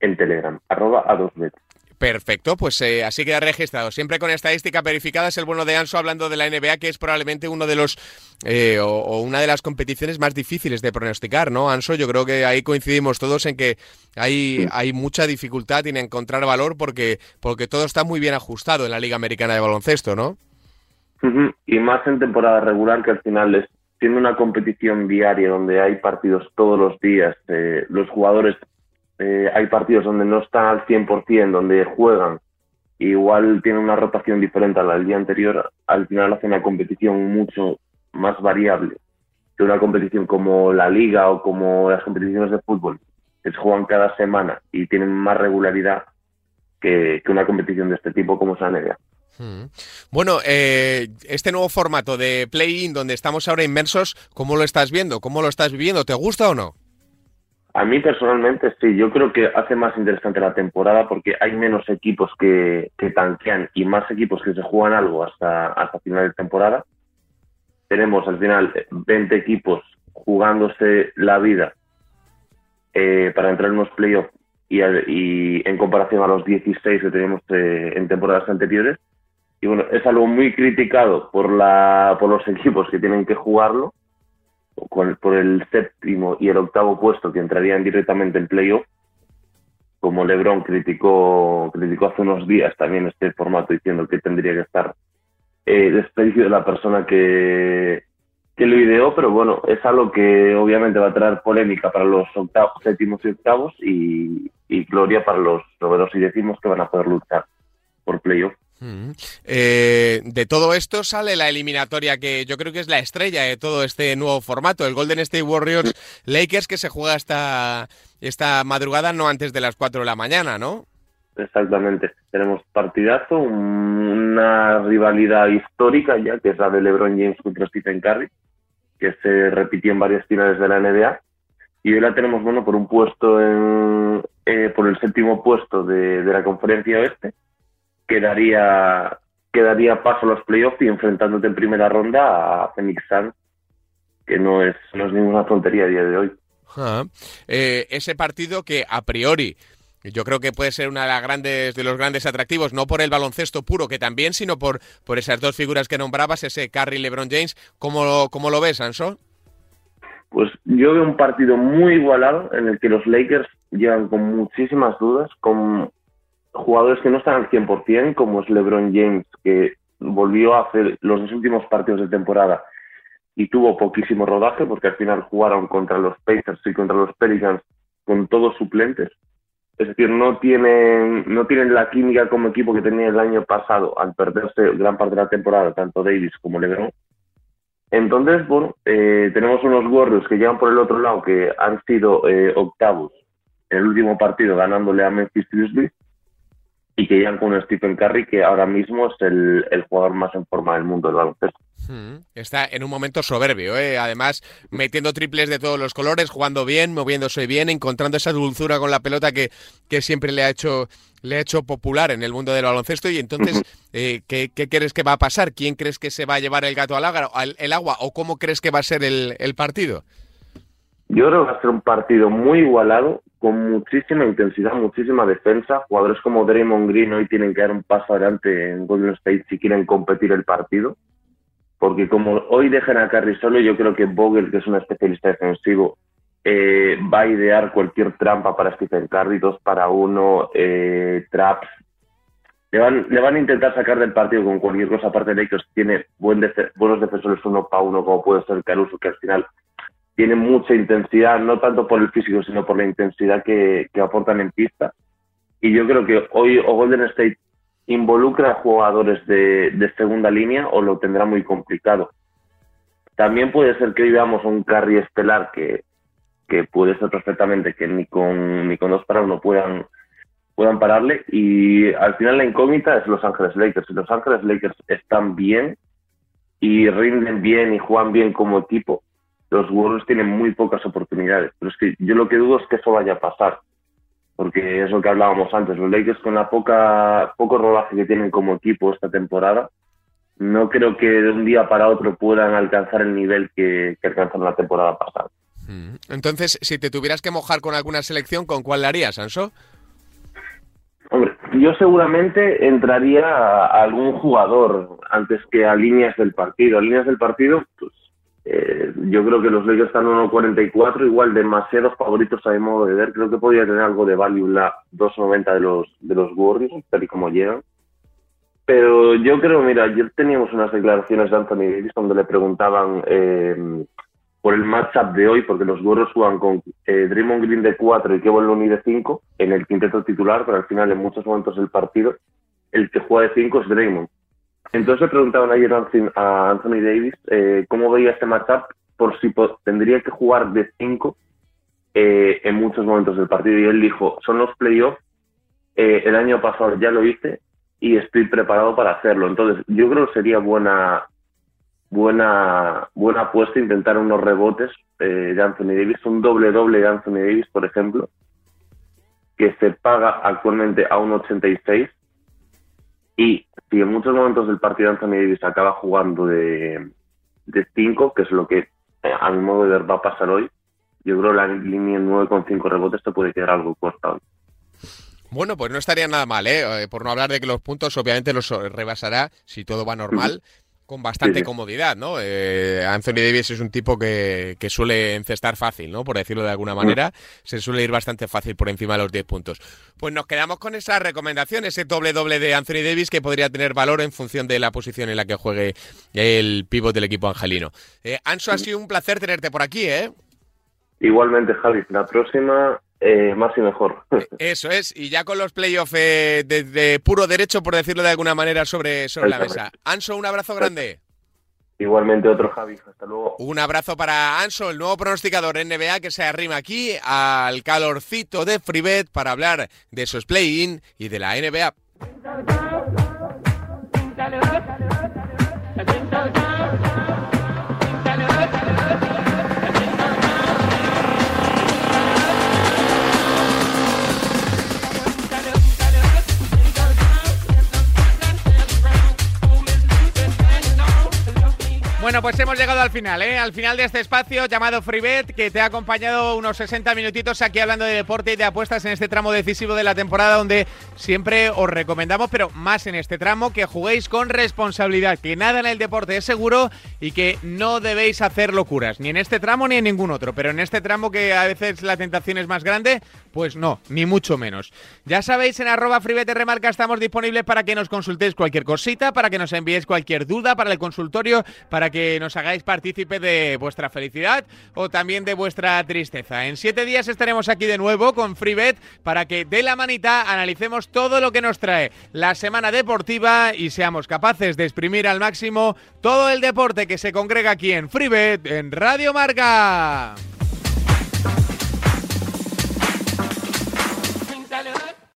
en Telegram, arroba a dos bets. Perfecto, pues eh, así queda registrado. Siempre con estadística verificada es el bueno de Anso hablando de la NBA, que es probablemente uno de los eh, o, una de las competiciones más difíciles de pronosticar, ¿no, Anso? Yo creo que ahí coincidimos todos en que hay, hay mucha dificultad en encontrar valor porque, porque todo está muy bien ajustado en la Liga Americana de Baloncesto, ¿no? Y más en temporada regular, que al final es una competición diaria donde hay partidos todos los días, eh, los jugadores, eh, hay partidos donde no están al 100%, donde juegan, igual tienen una rotación diferente a la del día anterior, al final hace una competición mucho más variable que una competición como la liga o como las competiciones de fútbol, que se juegan cada semana y tienen más regularidad que, una competición de este tipo como es la NBA. Mm. Bueno, eh, este nuevo formato de play-in donde estamos ahora inmersos, ¿cómo lo estás viendo? ¿Cómo lo estás viviendo? ¿Te gusta o no? A mí personalmente sí, yo creo que hace más interesante la temporada porque hay menos equipos que, que tanquean y más equipos que se juegan algo hasta, hasta final de temporada. tenemos al final 20 equipos jugándose la vida eh, para entrar en unos playoffs y, y en comparación a los 16 que teníamos eh, en temporadas anteriores. Y bueno, es algo muy criticado por, la, por los equipos que tienen que jugarlo, con- por el séptimo y el octavo puesto que entrarían directamente en playoff, como LeBron criticó, criticó hace unos días también este formato diciendo que tendría que estar eh, despedido de la persona que, que lo ideó, pero bueno, es algo que obviamente va a traer polémica para los octavos, séptimos y octavos y, y gloria para los novenos y décimos que van a poder luchar por playoff. Mm. Eh, de todo esto sale la eliminatoria que yo creo que es la estrella de todo este nuevo formato, el Golden State Warriors Lakers que se juega esta, esta madrugada no antes de las 4 de la mañana, ¿no? Exactamente. Tenemos partidazo, un- una rivalidad histórica ya, que es la de LeBron James contra Stephen Curry, que se repitió en varias finales de la NBA. Y hoy la tenemos, bueno, por un puesto en, eh, por el séptimo puesto de la conferencia oeste, que daría, que daría paso a los playoffs y enfrentándote en primera ronda a Phoenix Suns, que no es, no es ninguna tontería a día de hoy. Ah, eh, ese partido que a priori yo creo que puede ser una de las grandes de los grandes atractivos, no por el baloncesto puro que también, sino por, por esas dos figuras que nombrabas, ese Curry y LeBron James. ¿Cómo, lo- cómo lo ves, Anso? Pues yo veo un partido muy igualado en el que los Lakers llegan con muchísimas dudas, con jugadores que no están al 100%, como es LeBron James, que volvió a hacer los dos últimos partidos de temporada y tuvo poquísimo rodaje porque al final jugaron contra los Pacers y contra los Pelicans con todos suplentes. Es decir, no tienen, no tienen la química como equipo que tenía el año pasado al perderse gran parte de la temporada, tanto Davis como LeBron. Entonces, bueno, eh, tenemos unos Warriors que llegan por el otro lado, que han sido eh, octavos en el último partido ganándole a Memphis Grizzlies y que llegan con un Stephen Curry que ahora mismo es el, el jugador más en forma del mundo del baloncesto. Mm, Está en un momento soberbio, ¿eh? además metiendo triples de todos los colores, jugando bien, moviéndose bien, encontrando esa dulzura con la pelota que, que siempre le ha hecho le ha hecho popular en el mundo del baloncesto. Y entonces, eh, ¿qué, qué crees que va a pasar? ¿Quién crees que se va a llevar el gato al agua, al- el agua o cómo crees que va a ser el, el partido? Yo creo que va a ser un partido muy igualado, con muchísima intensidad, muchísima defensa. Jugadores como Draymond Green hoy tienen que dar un paso adelante en Golden State si quieren competir el partido. Porque como hoy dejan a Curry solo, yo creo que Vogel, que es un especialista defensivo, eh, va a idear cualquier trampa para Stephen Curry, dos para uno, eh, traps. Le van, le van a intentar sacar del partido con cualquier cosa. Aparte Lakers tiene buen defe- buenos defensores uno para uno, como puede ser Caruso, que al final tiene mucha intensidad, no tanto por el físico, sino por la intensidad que, que aportan en pista. Y yo creo que hoy o Golden State involucra a jugadores de, de segunda línea o lo tendrá muy complicado. También puede ser que hoy veamos un carry estelar que, que puede ser perfectamente que ni con, ni con dos para uno puedan, puedan pararle. Y al final la incógnita es Los Ángeles Lakers. Los Ángeles Lakers están bien y rinden bien y juegan bien como equipo, los Warriors tienen muy pocas oportunidades. Pero es que yo lo que dudo es que eso vaya a pasar. Porque es lo que hablábamos antes. Los Lakers con la poca, poco rodaje que tienen como equipo esta temporada, no creo que de un día para otro puedan alcanzar el nivel que, que alcanzaron la temporada pasada. Mm. Entonces, si te tuvieras que mojar con alguna selección, ¿con cuál la harías, Anso? Hombre, yo seguramente entraría a, a algún jugador antes que a líneas del partido. A líneas del partido, pues eh, yo creo que los Lakers están 1.44, igual demasiados favoritos a mi modo de ver. Creo que podría tener algo de value la 2.90 de los, de los Warriors, tal y como llegan. Pero yo creo, mira, ayer teníamos unas declaraciones de Anthony Davis donde le preguntaban eh, por el matchup de hoy, porque los Warriors juegan con eh, Draymond Green de 4 y Kevin Looney de 5 en el quinteto titular, pero al final en muchos momentos del partido el que juega de 5 es Draymond. Entonces le preguntaban ayer a Anthony- Davis eh, cómo veía este matchup por si tendría que jugar de 5 eh, en muchos momentos del partido. Y él dijo, son los playoffs, eh, el año pasado ya lo hice y estoy preparado para hacerlo. Entonces yo creo que sería buena buena buena apuesta intentar unos rebotes eh, de Anthony Davis, un doble doble de Anthony Davis, por ejemplo, que se paga actualmente a 1.86 y si en muchos momentos del partido Anthony Davis acaba jugando de, de 5, que es lo que eh, a mi modo de ver va a pasar hoy. Yo creo que la línea en 9,5 rebotes te puede quedar algo corta hoy. Bueno, pues no estaría nada mal, ¿eh? Eh, Por no hablar de que los puntos obviamente los rebasará si todo va normal. Con bastante Sí, sí. comodidad, ¿no? Eh, Anthony Davis es un tipo que, que suele encestar fácil, ¿no? Por decirlo de alguna manera, se suele ir bastante fácil por encima de los 10 puntos. Pues nos quedamos con esa recomendación, ese doble doble de Anthony Davis que podría tener valor en función de la posición en la que juegue el pívot del equipo angelino. Eh, Anso, ha sido un placer tenerte por aquí, ¿eh? Igualmente, Javi, la próxima eh, más y mejor. Eso es, y ya con los playoffs eh, de, de puro derecho, por decirlo de alguna manera, sobre, sobre la mesa. Anso, un abrazo grande. Igualmente otro Javi, hasta luego. Un abrazo para Anso, el nuevo pronosticador NBA que se arrima aquí al calorcito de Freebet para hablar de esos play-in y de la NBA. Bueno, pues hemos llegado al final, ¿eh? Al final de este espacio llamado FreeBet, que te ha acompañado unos 60 minutitos aquí hablando de deporte y de apuestas en este tramo decisivo de la temporada, donde siempre os recomendamos, pero más en este tramo, que juguéis con responsabilidad, que nada en el deporte es seguro y que no debéis hacer locuras, ni en este tramo ni en ningún otro, pero en este tramo que a veces la tentación es más grande, pues no, ni mucho menos. Ya sabéis, en arroba FreeBet Remarca estamos disponibles para que nos consultéis cualquier cosita, para que nos enviéis cualquier duda para el consultorio, para que nos hagáis partícipe de vuestra felicidad o también de vuestra tristeza. En siete días estaremos aquí de nuevo con FreeBet para que de la manita analicemos todo lo que nos trae la semana deportiva y seamos capaces de exprimir al máximo todo el deporte que se congrega aquí en FreeBet en Radio Marca.